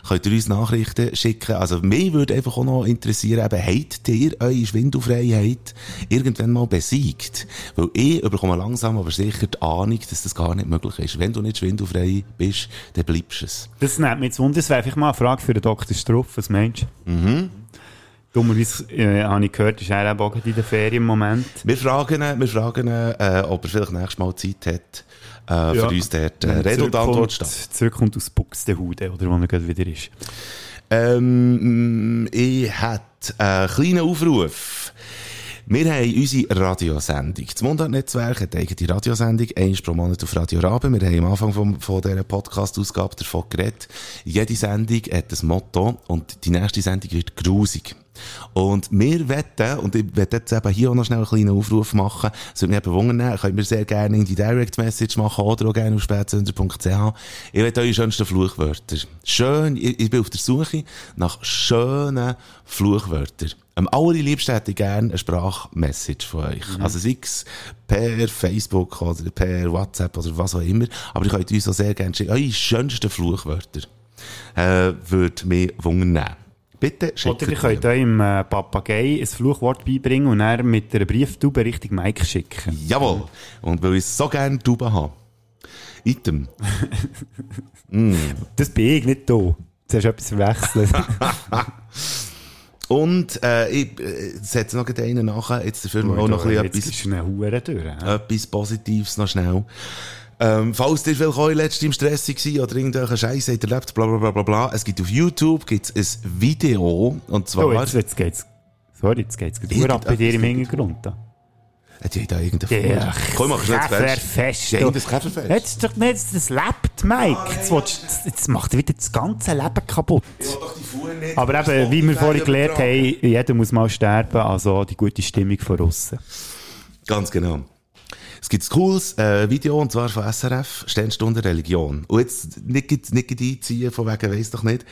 könnt ihr uns Nachrichten schicken. Also mich würde einfach auch noch interessieren, eben, habt ihr eure Schwindelfreiheit irgendwann mal besiegt? Weil ich bekomme langsam aber sicher die Ahnung, dass das gar nicht möglich ist. Wenn du nicht schwindelfrei bist, dann bleibst du es. Das nimmt mich jetzt Wunder. Das wäre vielleicht mal eine Frage für den Dr. Struff. Was meinst du? Mhm. Dummerweise äh, habe ich gehört, ist er auch in der Ferien im Moment. Wir fragen ihn, wir fragen ihn äh, ob er vielleicht nächstes Mal Zeit hat, äh, für Ja. uns dort äh, und Antwort zurückkommt- stehen. Zurückkommt aus Buxtehude, oder wo er gerade wieder ist. Ähm, ich hätte einen kleinen Aufruf. Wir haben unsere Radiosendung. Das Mundart-Netzwerk hat eigene Radiosendung, eins pro Monat auf Radio Rabe. Wir haben am Anfang von, von dieser Podcast-Ausgabe davon geredet. Jede Sendung hat ein Motto und die nächste Sendung wird grusig. Und wir wetten, und ich werde jetzt eben hier auch noch schnell einen kleinen Aufruf machen, es würde mich eben wundern, könnt mir sehr gerne in die Direct Message machen oder auch gerne auf spätsünder.ch. Ich will eure schönsten Fluchwörter. Schön, ich, ich bin auf der Suche nach schönen Fluchwörtern. Am allerliebsten hätte ich gerne eine Sprachmessage von euch. Also sei es per Facebook oder per WhatsApp oder was auch immer. Aber ihr könnt uns auch sehr gerne schicken. Eure schönsten Fluchwörter äh, würde mich wundern. Bitte schickt Oder ihr könnt eurem äh, Papagei ein Fluchwort beibringen und dann mit einer Brieftube Richtung Mike schicken. Jawohl. Und weil ich so gerne Tauben habe. Item. Das bin ich, nicht du. Jetzt hast du etwas verwechselt. Und äh, ich äh, setze noch einen nachher. Jetzt dafür auch noch ein Jetzt bisschen ist eine Hure durch. hä? etwas Positives noch schnell. Ähm, falls ihr vielleicht auch letztens im Stress war oder irgendwelche Scheiße habt erlebt, bla bla bla bla bla, es gibt auf YouTube gibt's ein Video, und zwar... Oh, jetzt, jetzt geht's. Sorry, jetzt geht's gerade Hure ab bei dir im Hintergrund. Da. Hat die da irgendeinen Ja, Komm, mach schnell fest. Käferfest. Ja, das Käferfest. Jetzt doch nicht, das lebt, Mike. Jetzt, willst, jetzt macht er wieder das ganze Leben kaputt. Aber eben, wie wir vorhin gelernt haben, jeder muss mal sterben, also die gute Stimmung von außen. Ganz genau. Es gibt ein cooles äh, Video, und zwar von SRF, Sternstunde Religion. Und jetzt nicht, nicht einziehen, von wegen weiss doch nicht.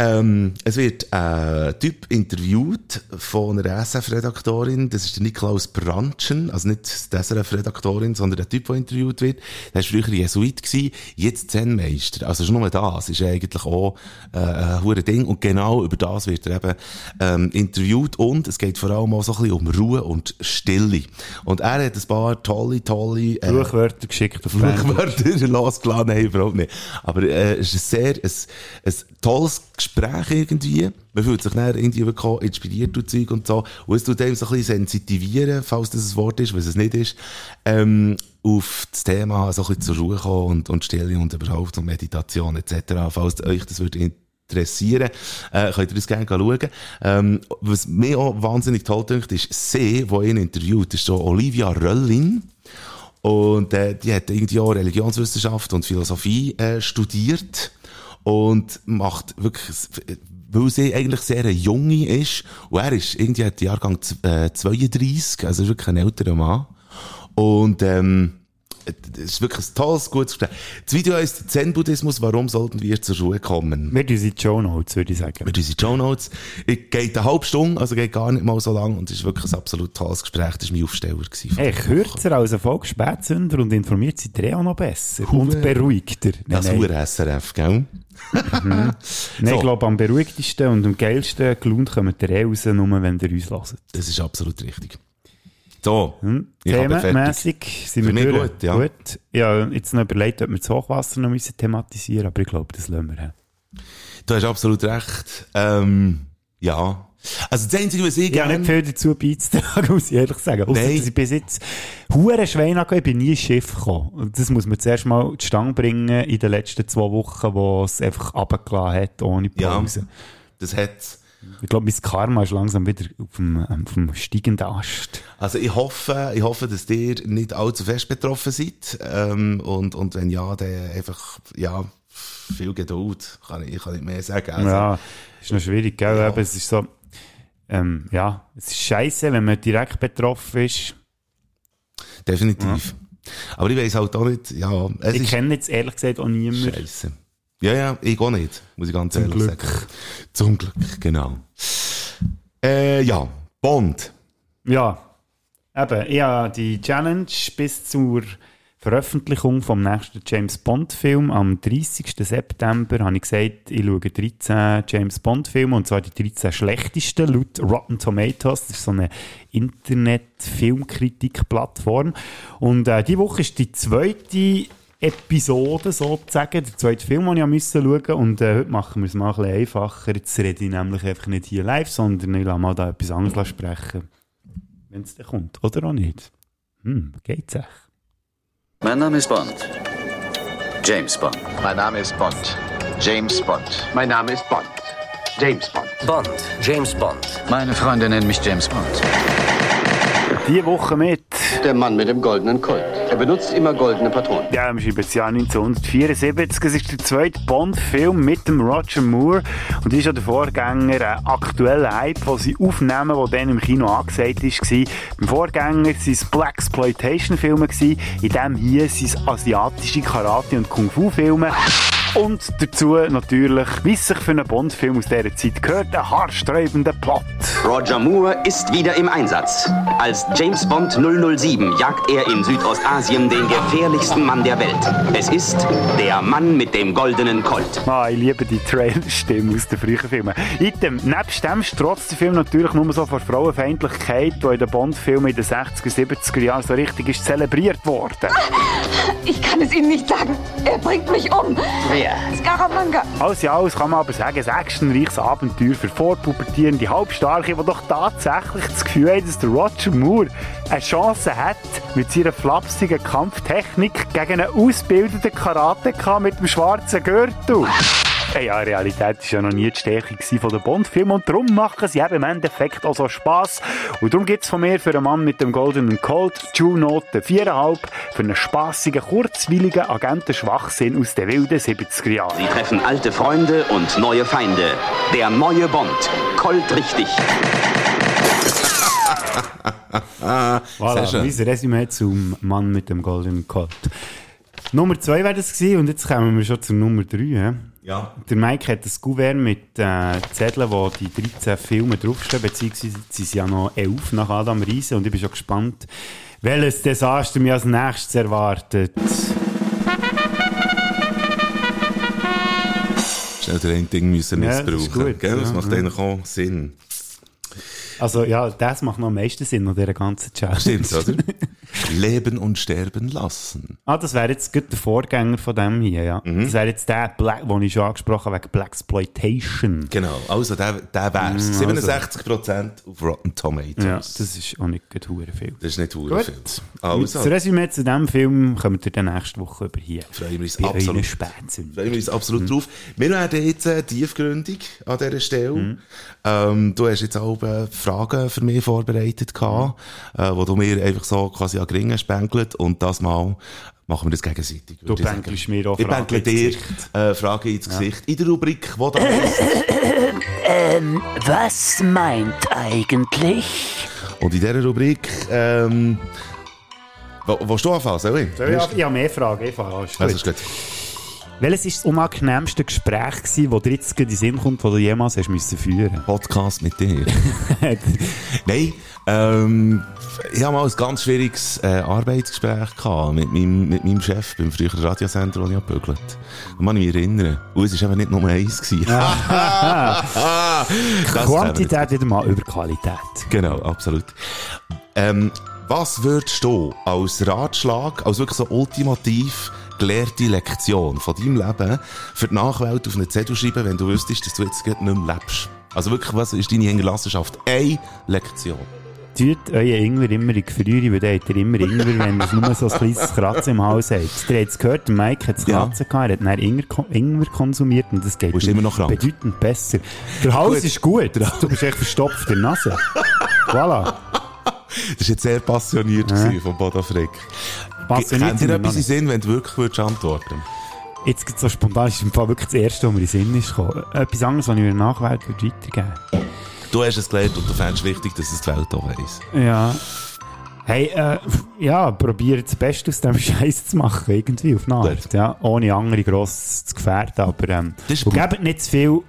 Ähm, es wird ein Typ interviewt von einer SF-Redaktorin, das ist der Niklaus Brandschen, also nicht die SRF-Redaktorin, sondern der Typ, der interviewt wird. Der war früher Jesuit, gewesen, jetzt Zen-Meister. Also schon nur das ist eigentlich auch äh, ein hure Ding. Und genau über das wird er eben ähm, interviewt. Und es geht vor allem auch so ein bisschen um Ruhe und Stille. Und er hat ein paar tolle, tolle... Äh, Fluchwörter geschickt auf. Fluchwörter losgelassen, nein, überhaupt nicht. Aber äh, es ist ein sehr, ein, ein tolles Gespräch irgendwie. Man fühlt sich dann irgendwie wirklich inspiriert und Zeug und so. Und es tut einem so ein bisschen sensitivieren, falls das ein Wort ist, was es nicht ist, ähm, auf das Thema so ein bisschen zur Ruhe kommen und, und Stille und überhaupt und Meditation etc. Falls euch das würde interessieren, äh, könnt ihr das gerne schauen. Ähm, was mir auch wahnsinnig toll dünkt, ist sie, die ihn interviewt, ist so Olivia Röllin. Und äh, die hat irgendwie auch Religionswissenschaft und Philosophie äh, studiert und macht wirklich, weil sie eigentlich sehr eine junge ist, und er ist irgendwie hat Jahrgang z- äh, 32, also ist wirklich ein älterer Mann. Und ähm, das ist wirklich ein tolles, gutes Gespräch. Das Video heißt Zen-Buddhismus, warum sollten wir zur Ruhe kommen? Sie die Show Notes, würde ich sagen. mit unseren Show Notes. Es geht eine halbe Stunde, also geht gar nicht mal so lang und es ist wirklich ein absolut tolles Gespräch. Das war mein Aufsteller. gewesen Hey, kürzer als ein Volk Spätsünder und informiert sie der auch noch besser. Und beruhigter. Nein, Das nein. SRF, gell? Nein, So. ich glaube, am beruhigtesten und am geilsten gelohnt ihr eh raus, nur wenn ihr uns hört. Das ist absolut richtig. So, Hm? ich. Themenmässig sind Für wir gut, ja. gut. Ja, jetzt noch überlegt, ob wir das Hochwasser noch müssen thematisieren aber ich glaube, das lassen wir. he. Du hast absolut recht. Ähm, ja, Also das Einzige, was ich Ich habe gerne... nicht viel dazu beizutragen, muss ich ehrlich sagen. Nein. dass ich bis jetzt hure Schwein angehe, ich bin nie ins Schiff gekommen. Das muss man zuerst mal die Stange bringen in den letzten zwei Wochen, wo es einfach runtergelassen hat, ohne Ja. Pause. Das hat... Ich glaube, mein Karma ist langsam wieder auf dem, auf dem steigenden Ast. Also ich hoffe, ich hoffe, dass ihr nicht allzu fest betroffen seid. Ähm, und, und wenn ja, dann einfach, ja, viel Geduld. Kann ich, kann nicht mehr sagen. Also, ja, ist noch schwierig, gell? Ja. Eben, es ist so, ähm, ja, es ist scheiße, wenn man direkt betroffen ist. Definitiv. Aber ich weiß halt auch nicht, ja, Ich kenne jetzt ehrlich gesagt auch niemanden. scheiße. Ja, ja, ich auch nicht, muss ich ganz Zum ehrlich Glück. sagen. Zum Glück, genau. Äh, ja, Bond. Ja, eben, ich habe die Challenge bis zur Veröffentlichung vom nächsten James Bond Film am 30. September habe ich gesagt, ich schaue 13 James Bond Filme und zwar die 13 schlechtesten laut Rotten Tomatoes. Das ist so eine Internet-Filmkritik-Plattform. Und äh, die Woche ist die zweite Episode sozusagen, der zweite Film, den ich musste schauen und äh, heute machen wir es mal ein bisschen einfacher. Jetzt rede ich nämlich einfach nicht hier live, sondern ich lasse mal da etwas anderes sprechen. Wenn es dann kommt, oder auch nicht. Hm, geht's echt? Mein Name ist Bond. James Bond. Mein Name ist Bond. James Bond. Mein Name ist Bond. James Bond. Bond, James Bond. Meine Freunde nennen mich James Bond. Die Woche mit. Der Mann mit dem goldenen Colt. Er benutzt immer goldene Patronen. Ja, das Jahr 1974. Es ist der zweite Bond-Film mit dem Roger Moore. Und das ist ja der Vorgänger, ein aktueller Hype, den sie aufnehmen, der dann im Kino angesagt war. Beim Vorgänger waren es Blaxploitation-Filme, in dem hier sind es asiatische Karate- und Kung-Fu-Filme. Und dazu natürlich, wie es sich für einen Bond-Film aus dieser Zeit gehört, ein haarsträubender Plot. Roger Moore ist wieder im Einsatz. Als James Bond 007 jagt er in Südostasien den gefährlichsten Mann der Welt. Es ist der Mann mit dem goldenen Colt. Ah, ich liebe die Trailer-Stimme aus den frühen Filmen. Item, nebst dem strotzt der Film natürlich nur so vor Frauenfeindlichkeit, die in den Bond-Filmen in den 60er, 70er Jahren so richtig ist zelebriert worden. Ich kann es Ihnen nicht sagen. Er bringt mich um. Wer? Scaramanga. Alles in alles kann man aber sagen, ein actionreiches Abenteuer für vorpubertierende Halbstarke, die doch tatsächlich das Gefühl haben, dass der Roger Moore eine Chance hat, mit seiner flapsigen Kampftechnik gegen einen ausgebildeten Karateka mit dem schwarzen Gürtel. Ja, Realität ist ja noch nie die Stärke von der Bond-Film und darum machen sie eben im Endeffekt auch so Spass. Und darum gibt es von mir für einen Mann mit dem goldenen Cold Two-Note 4,5 für einen spassigen, kurzwilligen Agentenschwachsinn aus den wilden 70er Jahren. Sie treffen alte Freunde und neue Feinde. Der neue Bond. Cold richtig. voilà, mein Resümee zum Mann mit dem goldenen Colt. Nummer 2 wäre das gewesen und jetzt kommen wir schon zur Nummer 3. Ja. Der Mike hat ein Kuvert mit äh, Zetteln, wo die 13 Filme draufstehen, beziehungsweise sie sind ja noch 11 nach Adam Riese und ich bin schon gespannt, welches Desaster mich als nächstes erwartet. Schnell der ein Ding müssen Ja, das ist missbrauchen. gut, Gell? Das ja, macht ja. eigentlich auch Sinn. Also ja, das macht noch am meisten Sinn an dieser ganzen Challenge. Stimmt, oder? Leben und sterben lassen. Ah, das wäre jetzt gut der Vorgänger von dem hier, ja. Mhm. Das wäre jetzt der, Black, den ich schon angesprochen habe, wegen Blaxploitation. Genau, also der, der wär's. Mm, also. 67% auf Rotten Tomatoes. Ja, das ist auch nicht gut hure viel. Das ist nicht hure viel. Also. Das Resümee zu diesem Film kommen wir dann nächste Woche über hier. freuen wir uns Bei absolut. freuen wir uns absolut drauf. Wir werden jetzt äh, tiefgründig an dieser Stelle. Mhm. Ähm, du hast jetzt auch äh, Fragen für mich vorbereitet gehabt, äh, wo du mir einfach so quasi an Gringen spängelt und das mal machen wir das gegenseitig. Du ich bänkelst mir auch Ich Fragen bänkle ins dir äh, Fragen ins Gesicht. In der Rubrik, wo da heisst. Ähm, was meint eigentlich? Und in dieser Rubrik, ähm, wo, willst du anfangen? Soll ich? Soll ich, ich habe mehr Fragen. Ich fange an. Ist gut. ist gut. Welches war das unangenehmste Gespräch, gewesen, das dir jetzt in den Sinn kommt, das du jemals hast müssen führen Podcast mit dir. Nein, ähm, ich habe mal ein ganz schwieriges äh, Arbeitsgespräch gehabt mit meinem, mit meinem Chef beim früheren Radiosender, den ich gebügelt Da kann ich mich erinnern. Und es war eben nicht nur eins. gewesen. Quantität wieder mal über Qualität. Genau, absolut. Ähm, was würdest du als Ratschlag, als wirklich so ultimativ gelehrte Lektion von deinem Leben für die Nachwelt auf einen Zettel schreiben, wenn du wüsstest, dass du jetzt nicht mehr lebst? Also wirklich, was ist deine Hinterlassenschaft? Eine Lektion. Tut euren Ingwer immer in die Gefriere, weil habt ihr immer Ingwer, wenn ihr nur so ein kleines Kratzen im Haus habt. Ihr habt es gehört, der Mike hat es Ja. Kratzen gehabt, er hat dann Ingwer, Ingwer konsumiert und das geht bedeutend besser. Der Hals Gut. ist gut, du bist echt verstopft in der Nase. Voilà. Das war jetzt sehr passioniert gewesen von Bodo Frick. Passioniert Kennt sind ihr etwas in nicht. Sinn, wenn du wirklich würdest antworten Jetzt gibt so spontan, ist im Fall wirklich das Erste, was mir in den Sinn ist gekommen. Etwas anderes, was ich mir nachwählt würde weitergeben. Du hast es gelernt und du fändest wichtig, dass es die Welt auch weiss. Ja. Hey, äh, ja, probiert das Beste aus dem Scheiß zu machen, irgendwie, auf eine Art. Ja, ohne andere gross zu gefährden, aber ähm, Das ist und gebt nicht zu viel,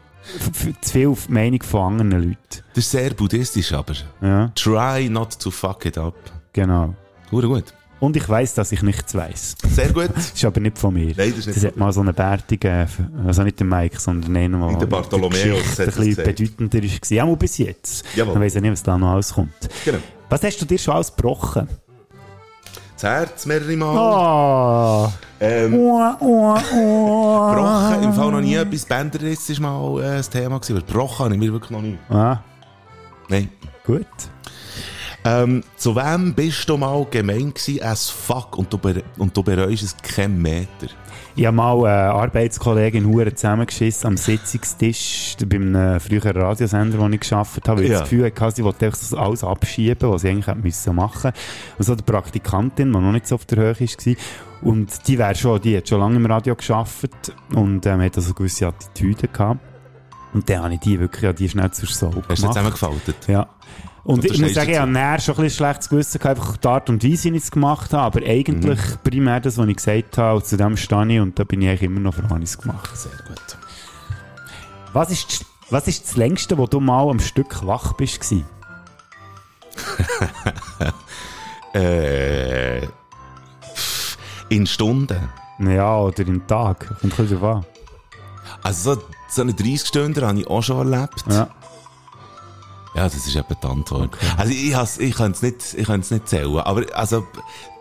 zu viel auf die Meinung von anderen Leuten. Das ist sehr buddhistisch, aber Ja, try not to fuck it up. genau. Gut, gut. Und ich weiss, dass ich nichts weiss. Sehr gut. Das ist aber nicht von mir. Nein, das ist nicht das hat mal so einen bärtigen, also nicht der Mike, sondern einer, der Der Bartholomäus ein bisschen bedeutender ist. Ja, mal bis jetzt. Jawohl. Man weiss ja nicht, was da noch alles kommt. Genau. Was hast du dir schon alles gebrochen? Das Herz mehrere Mal. Oh. Ähm, Oh, oh, oh. Brochen, im Fall noch nie etwas. Bänderriss war mal äh, das Thema. Gewesen, aber Brochen habe ich mir wirklich noch nie. Ah, Nein. gut. Ähm, zu wem bist du mal gemein gewesen as fuck und du, und du bereust es keinen Meter? Ich habe mal eine Arbeitskollegin Hure zusammengeschissen am Sitzungstisch bei einem früheren Radiosender, wo ich gearbeitet habe, weil ich Ja. das Gefühl hatte, sie wollte das alles abschieben, was sie eigentlich hätte müssen machen Und so die Praktikantin, die noch nicht so auf der Höhe war, und die wäre schon, die hat schon lange im Radio gearbeitet und ähm, hat also gewisse Attitüden gehabt. Und dann habe ich die wirklich, ja, die schnell zur Sau gemacht. Hast du zusammengefaltet? Ja. Und ich muss sagen, ich habe näher schon ein bisschen schlechtes Gewissen gehabt, einfach die Art und Weise, wie ich es gemacht habe. Aber eigentlich Mhm. primär das, was ich gesagt habe, und zu dem stehe ich und da bin ich eigentlich immer noch froh, habe ich es gemacht. Sehr gut. Was ist, das- was ist das längste, wo du mal am Stück wach bist? Äh, in Stunden. Ja, oder im Tag. Kommt ein bisschen an. Also so, so eine 30-Stunde habe ich auch schon erlebt. Ja. Ja, das ist eben die Antwort. Also ich, has- ich kann es nicht, ich nicht zählen. Aber also,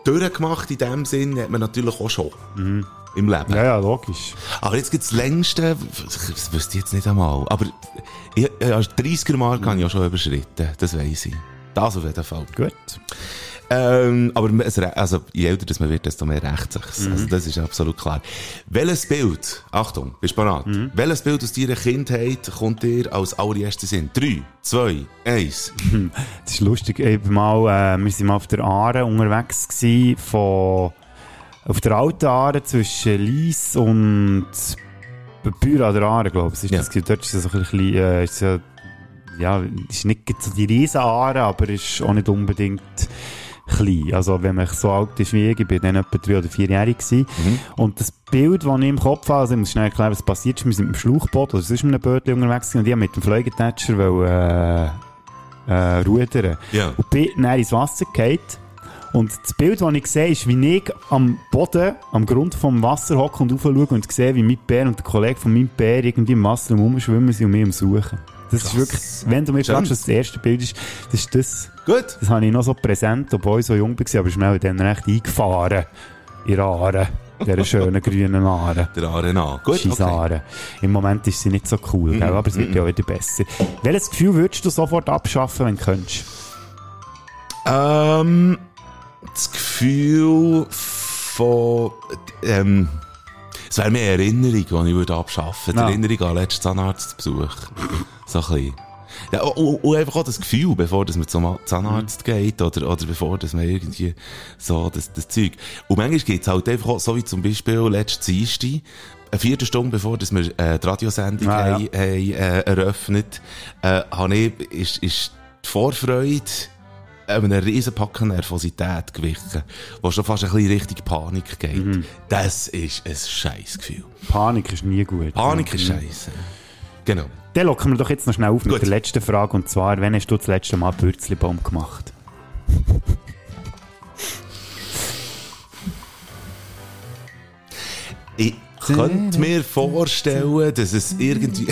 durchgemacht in dem Sinn hat man natürlich auch schon. Im Leben. Mhm. Ja, ja, logisch. Aber jetzt gibt es das längste, das wüsste ich jetzt nicht einmal. Aber ich, ja, 30er Mark habe ich ja schon überschritten. Das weiss ich. Das auf jeden Fall. Gut. Ähm, aber es, also, je älter das man wird, desto mehr rächt sich. Mhm. Also, das ist absolut klar. Welches Bild, Achtung, bist du bereit? Mhm. Welches Bild aus deiner Kindheit kommt dir als allererstes Sinn? Drei, zwei, eins. Das ist lustig. Ich bin mal, äh, wir waren mal auf der Aare unterwegs gewesen, von, auf der alten Aare zwischen Lies und Büra an der Aare, glaube ich. Ist Ja. das, dort ist es so ein bisschen, äh, ist ja, ja, ist nicht so die riesen Aare, aber ist auch nicht unbedingt klein. Also, wenn man so alt ist wie ich, ich bin dann etwa drei oder vierjährig gewesen. Und das Bild, das ich im Kopf habe, also ich muss schnell erklären, was passiert ist, wir sind mit dem Schlauchboot, oder sonst mit einem Bötchen unterwegs und ich mit dem Fliegetatscher wollte, äh, äh, rudern. Ja. Und bin dann ins Wasser gefallen. Und das Bild, das ich sehe, ist, wie ich am Boden, am Grund vom Wasser hocke und raufschaue und sehe, wie mein Bär und der Kollege von meinem Bär irgendwie im Wasser rumschwimmen sind und mich am Das ist wirklich, wenn du mir Schön. fragst, was das erste Bild ist, das ist das. Gut. Das habe ich noch so präsent, obwohl ich so jung war, aber schnell dann recht eingefahren. In der Aare. In dieser schönen grünen Aare. Der Arena. Gut, Scheiss okay. Aare. Im Moment ist sie nicht so cool, gell? aber es wird ja auch wieder besser. Welches Gefühl würdest du sofort abschaffen, wenn du könntest? Ähm, das Gefühl von, ähm, es wäre mehr Erinnerung, die ich würde abschaffen würde. Ja. Erinnerung an den letzten Zahnarztbesuch. So ein bisschen. Ja, und, und einfach auch das Gefühl, bevor dass man zum Zahnarzt geht oder, oder bevor dass man irgendwie so das, das Zeug. Und manchmal gibt es halt einfach auch, so wie zum Beispiel letzte Dienstag, eine Viertelstunde bevor dass wir äh, die Radiosendung Ah, ja. haben, haben, äh, eröffnet, äh, habe ich, ist, ist die Vorfreude einem riesen Packen Nervosität gewichen, wo schon fast ein bisschen Richtung Panik geht. Mhm. Das ist ein scheiß Gefühl. Panik ist nie gut. Panik ist Ja. scheiße. Genau. Dann locken wir doch jetzt noch schnell auf mit Gut. der letzten Frage. Und zwar, wann hast du das letzte Mal Bürzlibaum gemacht? Könnte mir vorstellen, dass es irgendwie...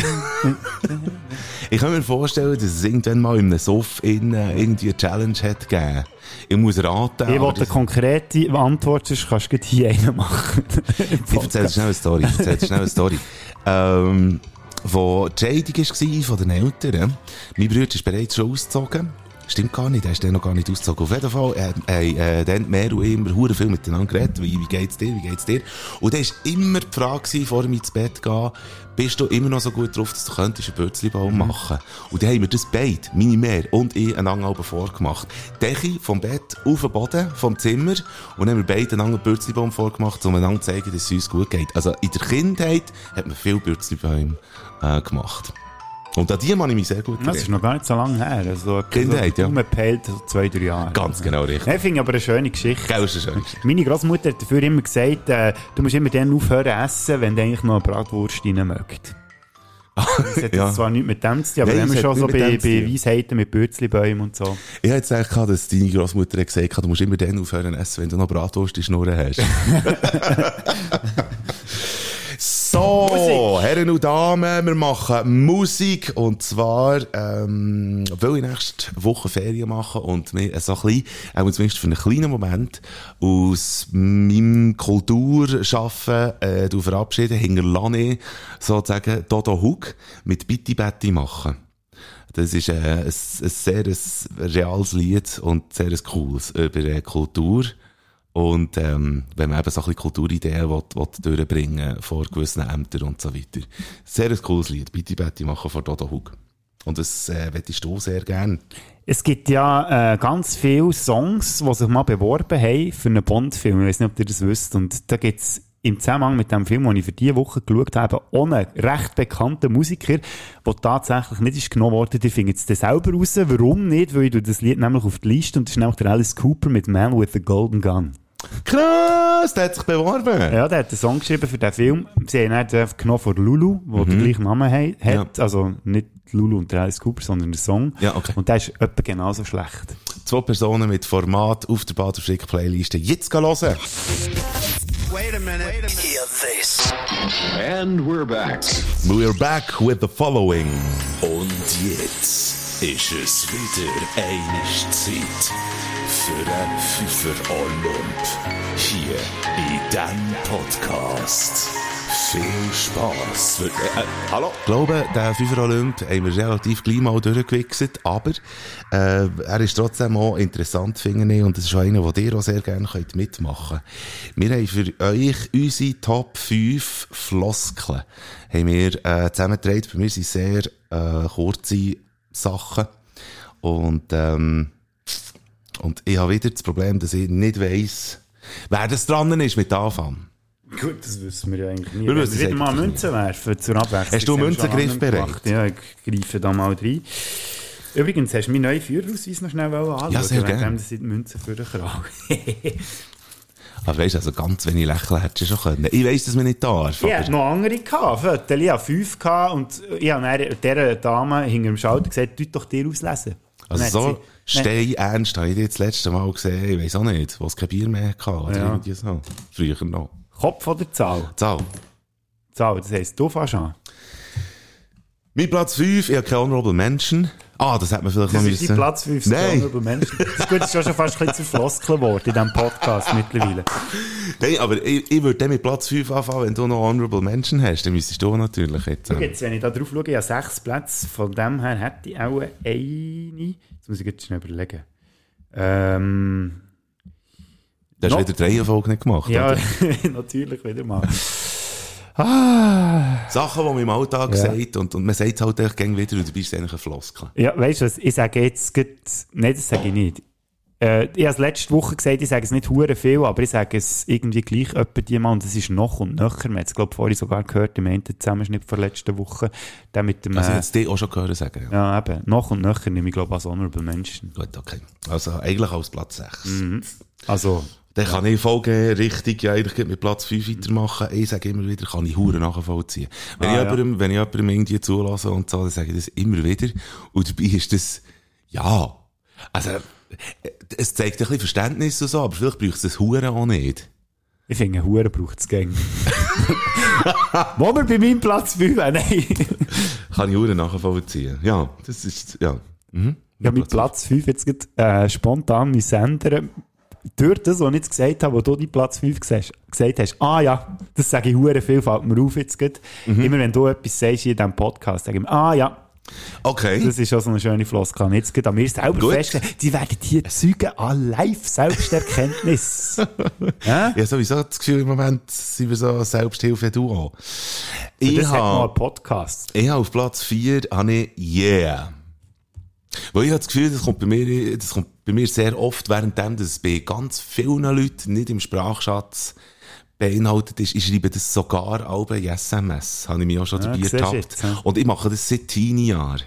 ich kann mir vorstellen, dass es irgendwann mal in einem innen irgendwie eine Challenge hat gegeben. Ich muss raten. Ich wollte eine konkrete Antwort, sonst kannst du hier einen machen. Ich erzähle schnell eine Story. Ich erzähle schnell eine Story. Ähm, wo die Scheidung war von den Eltern. Mein Bruder ist bereits schon ausgezogen. Stimmt gar nicht, er ist dann noch gar nicht ausgezogen. Auf jeden Fall haben äh, äh, dann mehr und immer hure viel miteinander geredet. Wie, wie geht's dir, wie geht's dir? Und dann war immer die Frage, gewesen, vor dem ins Bett gehen, bist du immer noch so gut drauf, dass du könntest einen Bürzlibaum machen Und dann haben wir das beide, meine Mehr und ich, einander oben vorgemacht. Decke vom Bett auf den Boden vom Zimmer und dann haben wir beide einander einen Bürzlibaum vorgemacht, um einander zu zeigen, dass es uns gut geht. Also in der Kindheit hat man viel Bürzlibäume äh, gemacht. Und an die kann ich mich sehr gut Das ist noch gar nicht so lange her. Also, Kindheit, so ja. Umgepeilt, so zwei, drei Jahre. Ganz genau richtig. Ich finde aber eine schöne Geschichte. Gell, ist eine schöne Geschichte. Meine Großmutter hat dafür immer gesagt, äh, du musst immer dann aufhören essen, wenn du eigentlich noch eine Bratwurst rein mögt. Das hat Ja. zwar nichts mit dem zu tun, aber Nein, wir es schon so bei, bei. Weisheiten mit Bürzlibäumen und so. Ich hätte jetzt eigentlich gehabt, dass deine Großmutter gesagt hat, du musst immer dann aufhören essen, wenn du noch Bratwurst in Schnurren hast. so, Herren und Damen, wir machen Musik und zwar, ähm, will ich nächste Woche Ferien machen und mir so ein bisschen, auch zumindest für einen kleinen Moment, aus meinem Kulturschaffen, äh, du verabschieden, hinterlasse sozusagen Dodo Hug mit Bitti Betty machen. Das ist äh, ein, ein sehr ein reales Lied und sehr ein cooles über äh, Kultur. Und ähm, wenn man eben so ein bisschen Kulturideen will, will durchbringen vor gewissen Ämtern und so weiter. Sehr ein cooles Lied. Bitte, bitte machen von Dodo Hug. Und das äh, hättest du sehr gern. Es gibt ja äh, ganz viele Songs, die sich mal beworben haben für einen Bond-Film. Ich weiß nicht, ob ihr das wisst. Und da gibt es im Zusammenhang mit dem Film, den ich für diese Woche geschaut habe, einen recht bekannten Musiker, der tatsächlich nicht ist genommen worden. Ihr findet es selber raus. Warum nicht? Weil ich das Lied nämlich auf die Liste und das ist nämlich der Alice Cooper mit Man with the Golden Gun. Krass, der hat sich beworben. Ja, der hat einen Song geschrieben für den Film. Sie haben ihn genommen von Lulu, der den gleichen Namen he- hat. Also nicht Lulu und Alice Cooper, sondern der Song. Ja, okay. Und der ist etwa genauso schlecht. Zwei Personen mit Format auf der Bader Frick Playliste. Jetzt gehen hören. Wait a minute. Hear this. And we're back. We're back with the following. Und jetzt ist es wieder eine Zeit für einen Pfeifer Olymp. Hier in diesem Podcast. Viel Spass. Äh, hallo? Ich glaube, den Fünfer Olymp haben wir relativ gleich mal durchgewichst, aber äh, er ist trotzdem auch interessant, finde ich, und das ist auch einer, den ihr auch sehr gerne könnt mitmachen könnt. Wir haben für euch unsere Top 5 Floskeln haben wir äh, zusammengetragen. Bei mir sind sehr äh, kurze Sachen und ähm, und ich habe wieder das Problem, dass ich nicht weiss, wer das dran ist mit Anfang. Gut, das wissen wir ja eigentlich nie. Wir es wieder mal Münzen werfen zur Abwechslung. Hast du Das haben wir Münzen schon lange griffbereit? gemacht. Ja, ich greife da mal rein. Übrigens, hast du meinen neuen Führerausweis noch schnell anschauen? Ja, sehr gerne. dem, dass ich die Münzen für den Krag. Aber weisst, also ganz wenig lächeln hättest du schon können. Ich weiss, dass man nicht darf. Ich aber- hatte noch andere gehabt. Ich hatte fünf gehabt und ich habe dann dieser Dame hinter dem Schalter gesagt, du doch dir auslesen. Also so sie- stein ernst habe ich dich das letzte Mal gesehen, ich weiss auch nicht, wo es kein Bier mehr hatte, oder Ja. irgendwie so. Früher noch. Kopf oder Zahl? Zahl. Zahl, das heisst, du fährst an. Mein Platz 5, ich habe keine Honorable Mention. Ah, das hat man vielleicht Das noch ist müssen. dein Platz 5, Nein. über Menschen. Das ist gut, das ist schon fast ein bisschen zu Floskel geworden in diesem Podcast mittlerweile. Nein, aber ich, ich würde dann mit Platz 5 anfangen, wenn du noch Honorable Mention hast, dann müsstest du natürlich jetzt. Äh, jetzt, wenn ich da drauf schaue, ich habe sechs Plätze. Von dem her hätte ich auch eine. Jetzt muss ich jetzt schnell überlegen. Ähm, Du hast wieder die Reihenfolge nicht gemacht, ja, natürlich wieder mal. Ah. Sachen, die man im Alltag Ja. sagt, und, und man sagt es halt echt wieder, und du bist eigentlich ein Floskel. Ja, weißt du was, ich sage jetzt, grad- nein, das sage ich nicht. Äh, ich habe es letzte Woche gesagt, ich sage es nicht hure viel, aber ich sage es irgendwie gleich etwa die Mal, und es ist noch und nöcher. Wir haben es, glaube ich, vorhin sogar gehört, im einen Zusammenschnitt von letzter Woche. Der mit dem, Also äh, jetzt die auch schon gehört sagen. ja, eben, noch und nöcher nehme ich, glaube ich, als Honorable Menschen. Gut, okay. Also eigentlich als Platz 6. Mhm. Also, Dann kann ich Folge richtig, ja, eigentlich mit Platz 5 weitermachen. Ich sage immer wieder, kann ich Huren nachvollziehen. Wenn, Ah, ich ja. jemandem, wenn ich jemandem irgendwie zulasse und so, dann sage ich das immer wieder. Und dabei ist das, ja, also, äh, es zeigt ein bisschen Verständnis und so, aber vielleicht braucht es das Huren auch nicht. ich finde, Huren braucht es gäng. Wo wir bei meinem Platz 5 nein. Kann ich Huren nachvollziehen. Ja, das ist, ja. Mhm. Habe mit Platz 5 jetzt grad, äh, spontan müssen ändern. Durch das, was ich jetzt gesagt habe, wo du die Platz 5 gesagt hast, ah ja, das sage ich hure viel, fällt mir auf jetzt gerade. Mhm. Immer wenn du etwas sagst in diesem Podcast, sage ich mir, ah ja, Okay. das ist auch so eine schöne Floskel. Jetzt gerade an mir selber Gut. feststellen, die werden hier Zeugen an Live-Selbsterkenntnis. ja? Ich habe sowieso das Gefühl, im Moment sind wir so Selbsthilfe-Duo. Ich das habe einen Podcast. ich habe auf Platz 4 habe ich Yeah. Weil ich habe das Gefühl, das kommt bei mir, das kommt bei mir sehr oft, währenddem das bei ganz vielen Leuten nicht im Sprachschatz beinhaltet ist. Ich schreibe das sogar alle in SMS. Habe ich mich auch schon Ja, dabei ertappt. ja. Und ich mache das seit 10 Jahren.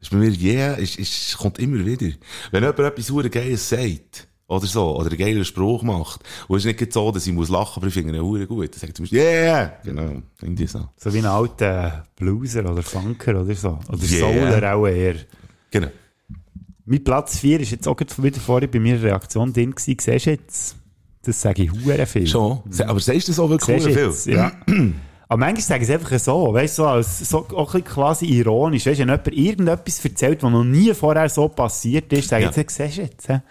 Ist bei mir yeah, ist, ist, kommt immer wieder. Wenn jemand etwas super Geiles sagt, oder so, oder einen geilen Spruch macht, und es ist nicht so, dass ich muss lachen, aber ich finde ihn hure gut, dann sagt zum Beispiel, yeah, genau, irgendwie so. So wie ein alter Blueser oder Funker oder so. Oder Yeah. Souler auch eher. Genau. Mein Platz 4 ist jetzt auch wieder vorher bei mir Reaktion drin gewesen. Siehst du jetzt? Das sage ich hure viel. Schon. Aber sagst du das auch wirklich Siehst hure jetzt? viel? Ja. Aber manchmal sagen sie einfach so, weißt du, so, als, so auch ein quasi ironisch. Weißt du, wenn jemand irgendetwas erzählt, was noch nie vorher so passiert ist, sagen Ja. sie, siehst du jetzt? Das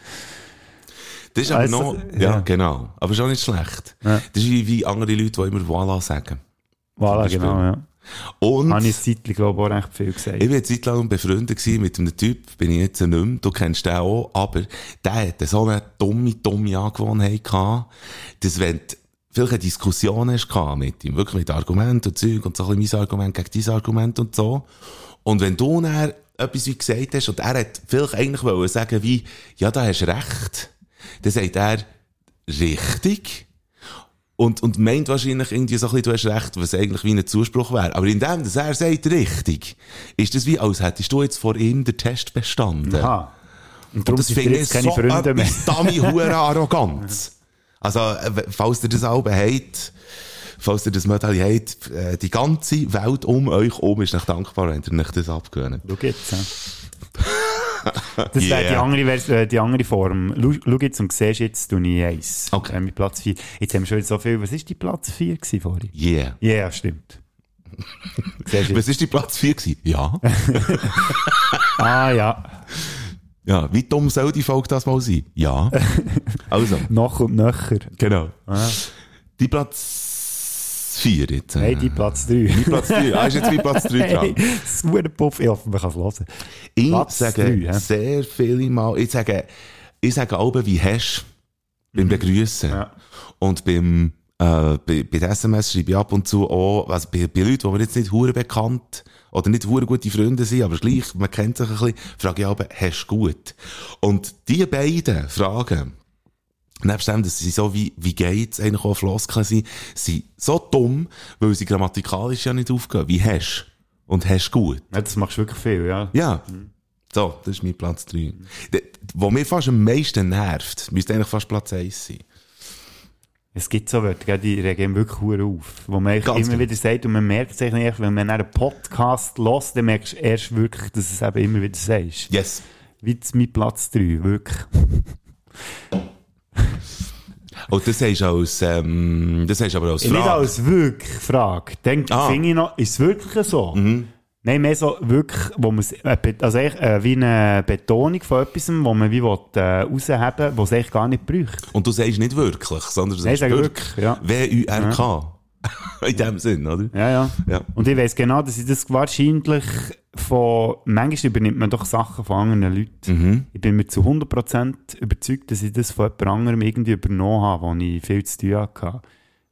ist aber Also, noch, ja, ja. genau. Aber schon nicht schlecht. Ja. Das ist wie, andere Leute, die immer Voila sagen. Beispiel. genau, ja. Und Habe ich eine Zeit, glaube ich, auch recht viel gesagt. ich war Zeit lang befreundet mit einem Typ, bin ich jetzt nicht mehr, du kennst den auch, aber der hatte so eine dumme, dumme Angewohnheit gehabt, dass wenn du vielleicht eine Diskussion hast mit ihm, wirklich mit Argumenten und Zeug und so ein bisschen mein Argument gegen dein Argument und so, und wenn du dann etwas wie gesagt hast und er hat vielleicht eigentlich wollen sagen wie, ja, da hast du recht, dann sagt er, richtig, und, und meint wahrscheinlich irgendwie so ein bisschen, du hast recht, was eigentlich wie ein Zuspruch wäre. Aber in dem, dass er sagt, richtig, ist das wie, als hättest du jetzt vor ihm den Test bestanden. Aha. Und Und darum das sind wir finde ich keine so Freunde mehr. dummy hure Arroganz. Also, äh, falls ihr das alle habt, falls ihr das Modell habt, äh, die ganze Welt um euch um ist euch dankbar, wenn ihr euch das abgewöhnt. Schau jetzt. Das wäre die Yeah. andere, Vers- äh, die andere Form. Schau jetzt und siehst jetzt, du nie eins. Okay. Äh, mit Platz 4. Jetzt haben wir schon so viel. Was ist die Platz 4 gewesen vorhin? Yeah. Ja, yeah, stimmt. Was ist die Platz 4 gewesen? Ja. Ah, ja. ja. Wie dumm soll die Folge das mal sein? Ja. Also. Noch und nöcher. Genau. Ah. Die Platz 4 jetzt. äh, Hey, die Platz 3. Die Platz 3. Ah, ist jetzt wie Platz 3 dran. Hey, das ist ein Puff. Ich hoffe, man kann es hören. Ich Platz sage drei, hä? sehr viele Mal, ich sage, ich sage auch, wie hast beim Begrüßen. Mhm. Ja. Und beim, äh, bei, bei SMS schreibe ich ab und zu auch, also bei, bei Leuten, die mir jetzt nicht hure bekannt oder nicht hure gute Freunde sind, aber gleich, man kennt sich ein bisschen, frage ich auch, hast du gut? Und die beiden Fragen, Nebst dem, dass sie so wie, wie geht's eigentlich auch Floskeln sind, sind so dumm, weil sie grammatikalisch ja nicht aufgehen. Wie hast und hast gut. Ja, das machst du wirklich viel, ja. Ja. So, das ist mein Platz 3. Der- Wo mir fast am meisten nervt, müsste eigentlich fast Platz 1 sein. Es gibt so Wörter, die regen wirklich hure auf. Wo man immer genau. wieder sagt, und man merkt es eigentlich wenn man einen Podcast hört, dann merkst du erst wirklich, dass es eben immer wieder sagst. Yes. Wie mein Platz 3, wirklich. Und das du als, ähm, das du aber als Nicht Frage. als wirklich Frage. Dann Ah. finde ich noch, ist es wirklich so? Nein, mehr so wirklich, wo man, also eigentlich, äh, wie eine Betonung von etwas, wo man wie will, äh, rausheben will, was es eigentlich gar nicht bräuchte. Und du sagst nicht wirklich, sondern du Nein, sagst sage wirklich. wirklich, ja. W-U-R-K. In dem Sinn, oder? Ja, ja. Ja. Und ich weiss genau, dass ich das wahrscheinlich von, manchmal übernimmt man doch Sachen von anderen Leuten. Mhm. Ich bin mir zu 100% überzeugt, dass ich das von jemand anderem irgendwie übernommen habe, wo ich viel zu tun hatte.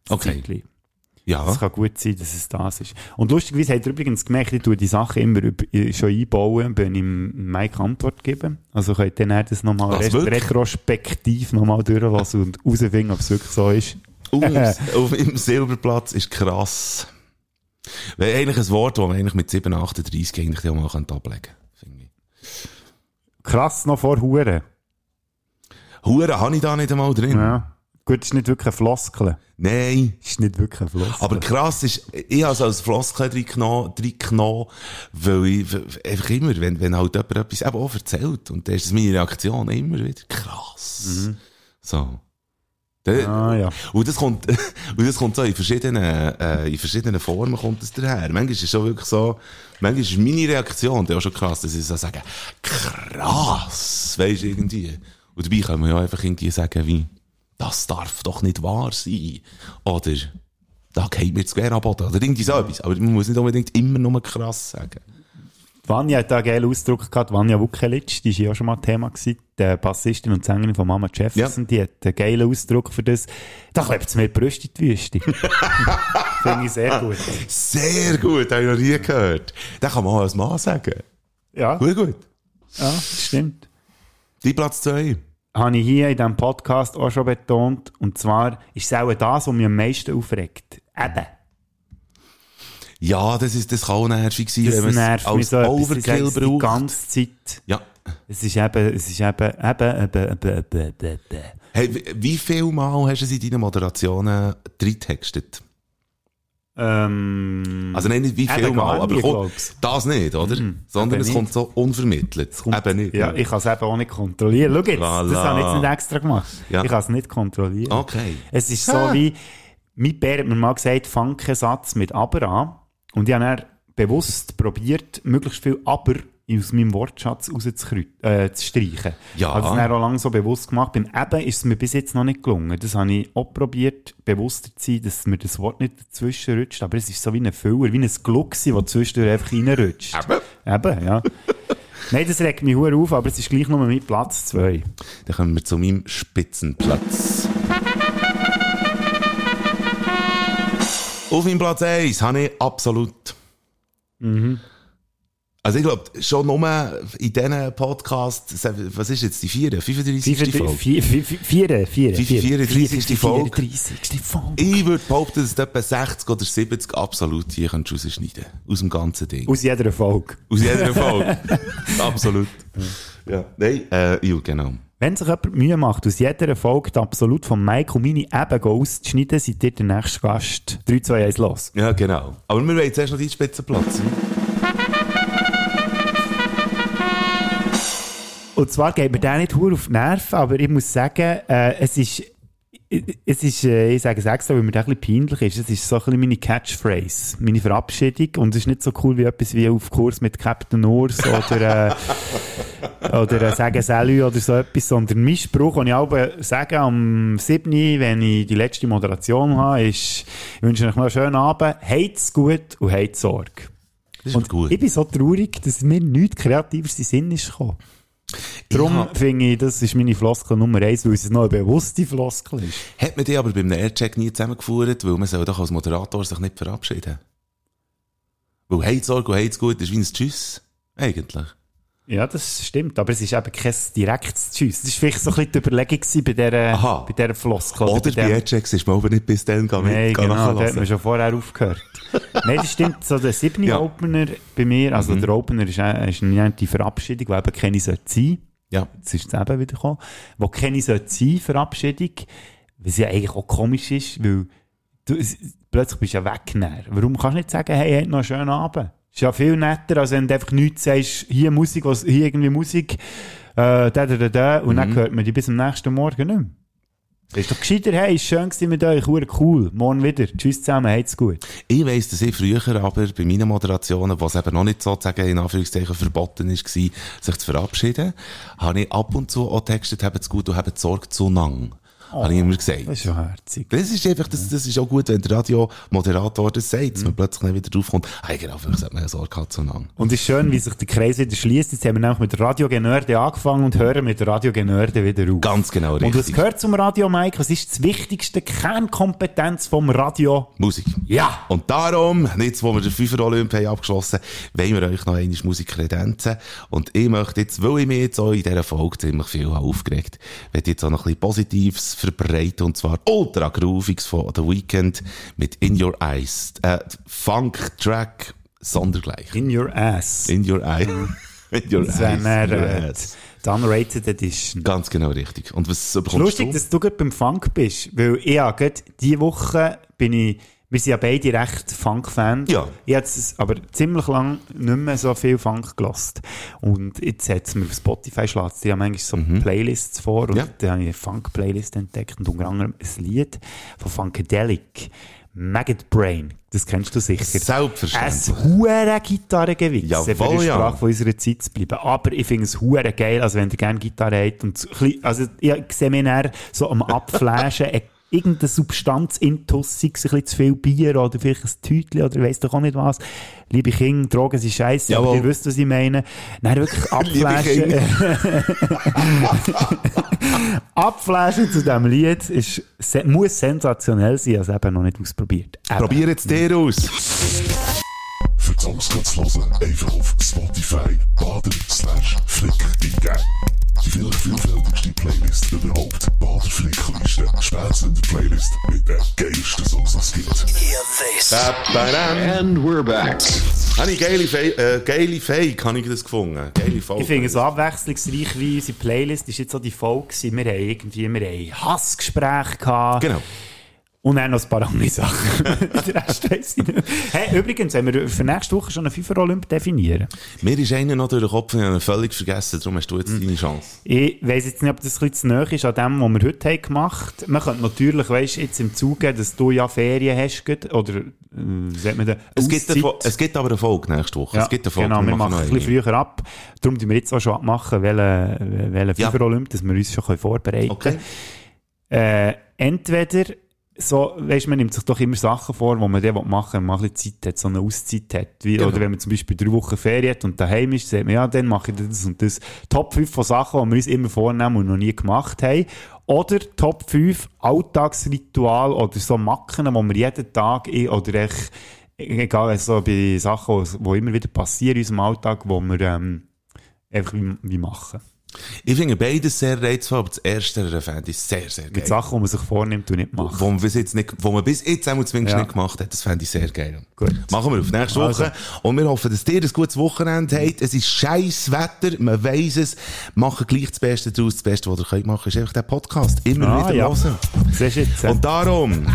Okay. Zeitli. Ja. Es kann gut sein, dass es das ist. Und lustigerweise hat er übrigens gemerkt, ich tue die Sachen immer üb- schon einbauen, wenn ich Mike Antwort gebe. Also könnt ihr dann das nochmal retrospektiv nochmal durchlassen und herausfinden, ob es wirklich so ist. Auf, dem Silberplatz ist krass. Weil eigentlich ein Wort, das man eigentlich mit 738 eigentlich auch mal ablegen könnte. Krass noch vor Huren. Hure habe ich da nicht einmal drin. Ja. Gut, ist nicht wirklich ein Floskel. Nein. Ist nicht wirklich ein Floskel. Aber krass ist, ich habe es als Floskel drin genommen, weil ich einfach immer, wenn, wenn halt jemand etwas eben auch erzählt, und dann ist meine Reaktion immer wieder krass. So. Ah, ja. Und das kommt, und das kommt so in verschiedenen, äh, in verschiedenen Formen kommt das daher. Manchmal ist es schon wirklich so, manchmal ist meine Reaktion auch schon krass, dass ich so sage, krass, weisst du, irgendwie. Und dabei können wir ja einfach irgendwie sagen, wie, das darf doch nicht wahr sein. Oder, da geht mir zu Quer am Boden. Oder irgendwie so etwas. Aber man muss nicht unbedingt immer nur krass sagen. Vanja hat da einen geilen Ausdruck gehabt. Vanja Vukelic, die war ja auch schon mal Thema gewesen. Die Bassistin und Sängerin von Mama Jefferson, die hat einen geilen Ausdruck für das. Da klebt es mir die Brüste in die Wüste. Finde ich sehr gut. Sehr gut, habe ich noch nie gehört. Den kann man auch als Mann sagen. Ja. Gut, gut. Ja, das stimmt. Die Platz 2. Habe ich hier in diesem Podcast auch schon betont. Und zwar ist es auch das, was mich am meisten aufregt. Eben. Ja, das, ist, das kann auch nervig sein, Das wenn man es als so Overkill sag's Die braucht. ganze Zeit. Ja. Es ist eben, es ist eben, eben, eben, eben, eben, eben. Hey, wie- viel Mal hast du es in deinen Moderationen reintextet? Ähm, Also nein, nicht wie viel Mal, aber komm, das nicht, oder? Sondern eben es kommt so unvermittelt. eben nicht. Ja, ich kann es eben auch nicht kontrollieren. Schau jetzt, Voilà. das habe ich jetzt nicht extra gemacht. Ja. Ich kann es nicht kontrollieren. Okay. Es ist so Ah. wie, mein Bär hat mir mal gesagt, fang keinen Satz mit aber an. Und ich habe dann bewusst probiert, möglichst viel aber aus meinem Wortschatz rauszustreichen. Äh, zu streichen. Ja. Habe das dann auch lange so bewusst gemacht. Beim Eben ist es mir bis jetzt noch nicht gelungen. Das habe ich auch probiert, bewusster zu sein, dass mir das Wort nicht dazwischen rutscht. Aber es ist so wie ein Füller, wie ein Gluck, das zwischendurch einfach reinrutscht. Eben. Eben, ja. Nein, das regt mich auf, aber es ist gleich nur mit Platz 2. Dann kommen wir zu meinem Spitzenplatz. Auf meinem Platz 1 habe ich absolut. Mhm. Also ich glaube, schon nur in diesen Podcasts, was ist jetzt die 4., 35. Folge? 34. 34. Folge. 34. Folge. Ich würde behaupten, dass etwa 60 oder 70 absolut hier könntest rausschneiden Aus dem ganzen Ding. Aus jeder Folge. Aus jeder Folge. absolut. Ja. Nein, äh, ja, genau. Wenn sich jemand Mühe macht, aus jeder Folge die absolut von Mike und meine eben auszuschneiden, seid ihr der nächste Gast. 3, 2, 1, los. Ja, genau. Aber wir wollen jetzt erst noch deinen Spitzenplatz. Und zwar geht mir der nicht hure auf die Nerven, aber ich muss sagen, äh, es ist, es ist, äh, ich sage es extra, weil mir das ein bisschen peinlich ist, es ist so ein bisschen meine Catchphrase, meine Verabschiedung und es ist nicht so cool wie etwas wie auf Kurs mit Captain Urs oder, äh, oder äh, sagen Salü oder so etwas, sondern mein Spruch, den ich auch sage am 7., wenn ich die letzte Moderation habe, ist, ich wünsche euch noch einen schönen Abend, habt's gut und habt's Sorge. Das ist Und gut. ich bin so traurig, dass mir nichts Kreatives in Sinn ist gekommen. Darum finde ich, das ist meine Floskel Nummer eins, weil es noch eine bewusste Floskel ist. Hat man die aber beim Aircheck nie zusammengeführt, weil man soll doch als Moderator sich nicht verabschieden. Weil «Heit's Sorge» und «Heit's gut» ist wie ein Tschüss. Eigentlich. Ja, das stimmt, aber es ist eben kein direktes Tschüss. Das war vielleicht so ein bisschen die Überlegung bei dieser, Aha. bei dieser Floskel. Oder bei Airchecks ist man aber nicht bis dann gehen, Nein, genau, da hat man schon vorher aufgehört. Nein, das stimmt, so der siebte Ja. Opener bei mir, also Mhm. der Opener ist, äh, ist eine die Verabschiedung, die eben keine sollte sein. Ja. Jetzt ist es eben wieder gekommen. Wo keine sollte sein, Verabschiedung, was ja eigentlich auch komisch ist, weil du, plötzlich bist du ja weg. Warum kannst du nicht sagen, hey, habt noch einen schönen Abend? Ist ja viel netter, als wenn du einfach nichts sagst, hier Musik, was, hier irgendwie Musik, äh, da, da, da, da, und Mhm. dann hört man die bis am nächsten Morgen nicht mehr. Ist doch gescheiter, hey, ist schön gewesen mit euch, cool, morgen wieder, tschüss zusammen, habt's gut. Ich weiss, dass ich früher aber bei meinen Moderationen, was eben noch nicht sozusagen in Anführungszeichen verboten ist, war, sich zu verabschieden, habe ich ab und zu auch textet, habt's gut und habt's Sorge zu lang. Habe ich immer gesagt. Das ist ja herzig. Das ist einfach, das, das ist auch gut, wenn der Radiomoderator das sagt, dass man plötzlich nicht wieder draufkommt, hey, genau, vielleicht hat man ja Sorge gehabt zu lang. Und es ist schön, wie sich der Kreis wieder schließt. Jetzt haben wir nämlich mit Radio Genörde angefangen und hören mit Radio Genörde wieder auf. Ganz genau Und was richtig. gehört zum Radio, Mike? Was ist das wichtigste Kernkompetenz vom Radio? Musik. Ja. Und darum, jetzt, wo wir den Fünfer Olymp haben abgeschlossen, wollen wir euch noch einmal Musik kredenzen. Und ich möchte jetzt, weil ich mich jetzt auch in dieser Folge ziemlich viel habe aufgeregt möchte jetzt auch noch ein bisschen Positives verbreiten, und zwar ultra grooviges von The Weeknd mit In Your Eyes. Äh, Funk-Track sondergleich. In Your Ass. In Your Eyes. In Your Eyes. In Your Eyes. die Unrated Edition. Ganz genau richtig. Und was bekommst lustig, du? dass du gerade beim Funk bist, weil ich ja gerade diese Woche bin ich, wir sind ja beide recht Funk-Fans. Ja. Ich habe jetzt aber ziemlich lang nicht mehr so viel Funk gelost. Und jetzt hat es mir auf Spotify schlägt, die haben manchmal so Playlists vor und Mhm. Ja. da habe ich eine Funk-Playlist entdeckt und unter anderem ein Lied von Funkadelic Maggot Brain. Das kennst du sicher. Selbstverständlich. Ein hure Gitarrengewichs. Jawohl, für die ja. Sprache von unserer Zeit zu bleiben. Aber ich finde es hure geil, also wenn ihr gerne Gitarre habt und so, also ich sehe mich dann so am Abflashen, äh, irgendeine Substanz intussig, ein bisschen zu viel Bier oder vielleicht ein Tütli oder ich weiss doch auch nicht was. Liebe Kinder, Drogen sind scheiße, aber Jawohl. ihr wisst, was ich meine. Dann wirklich abflashen. abflashen zu diesem Lied ist, muss sensationell sein, also eben noch nicht ausprobiert. Eben. Probier jetzt dir aus. Für die Songs zu hören, einfach auf Spotify baden slash flick eingeben. Die vielfältigste Playlist überhaupt. Bader Flickliste. Spätzünder Playlist mit den geilsten Songs, die es gibt. And we're back. Habe ich geile, Fe äh, geile Fake, habe ich das gefunden. Geile Folge. Ich finde es so abwechslungsreich wie unsere Playlist ist jetzt so die Folge gewesen. Wir haben irgendwie, wir haben Hassgespräche gehabt. Genau. Und dann noch ein paar andere Sachen. Den Rest weiss ich nicht. Hey, übrigens, haben wir für nächste Woche schon einen FIFA-Olymp definieren. Mir ist einer noch durch den Kopf, ich habe ihn völlig vergessen, darum hast du jetzt deine Chance. Ich weiss jetzt nicht, ob das ein bisschen zu nahe ist an dem, was wir heute haben gemacht haben. Man könnte natürlich, weißt, jetzt im Zuge, dass du ja Ferien hast, oder, äh, sagt man da, Es gibt, eine, es gibt aber eine Folge nächste Woche. Ja, es gibt eine Folge, genau, wir machen noch ein bisschen früher ab. Darum tun wir jetzt auch schon abmachen, welchen welchen Ja. FIFA-Olymp, dass wir uns schon können vorbereiten Okay. können. Äh, entweder, so, weißt, man nimmt sich doch immer Sachen vor, wo man die machen will, wenn man ein bisschen Zeit hat, so eine Auszeit hat. Wie, Genau. Oder wenn man zum Beispiel drei Wochen Ferien hat und daheim ist, sagt man, ja, dann mache ich das und das. Top 5 von Sachen, die wir uns immer vornehmen und noch nie gemacht haben. Oder Top 5 Alltagsritual oder so Macken, die wir jeden Tag, in- oder echt, egal, also bei Sachen, die immer wieder passieren in unserem Alltag, wo wir ähm, einfach wie, wie machen. Ich finde beides sehr reizvoll, aber das erste fände ich sehr, sehr geil. Mit Sachen, die man sich vornimmt und nicht macht. Wo man bis jetzt nicht, wo man bis jetzt einmal zumindest Ja. nicht gemacht hat, das fände ich sehr geil. Gut. Machen wir auf nächste Also. Woche. Und wir hoffen, dass ihr ein gutes Wochenende habt. Es ist scheiß Wetter, man weiss es. Machen gleich das Beste daraus. Das Beste, was ihr könnt machen, ist einfach der Podcast. Immer Ah, wieder ja. hören. Siehst jetzt? äh? Und darum,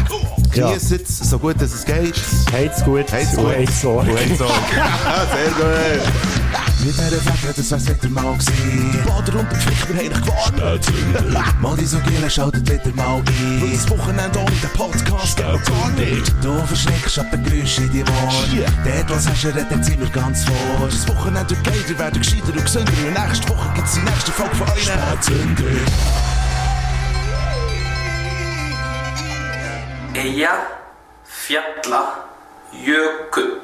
Ja. genießt es so gut, dass es geht. Heit's gut. Heit's gut. Heit's so. Heit's so. sehr gut. Mit dieser Wette, das wär's wieder mal gewesen. Die Bader und der Pflichter haben dich gewarnt. Mal die so Giele schaltet wieder mal ein. Und das Wochenende ohne den Podcast geht gar nicht. Du verschreckst ab den Geräuschen in die Ohren. Dort, was hast du, redet sind wir ganz vor. Das Wochenende geht, ihr werdet gescheiter und gesünder. Und nächste Woche gibt's die nächste Folge von euch. Spätzünder. Eja Fjalla Jökull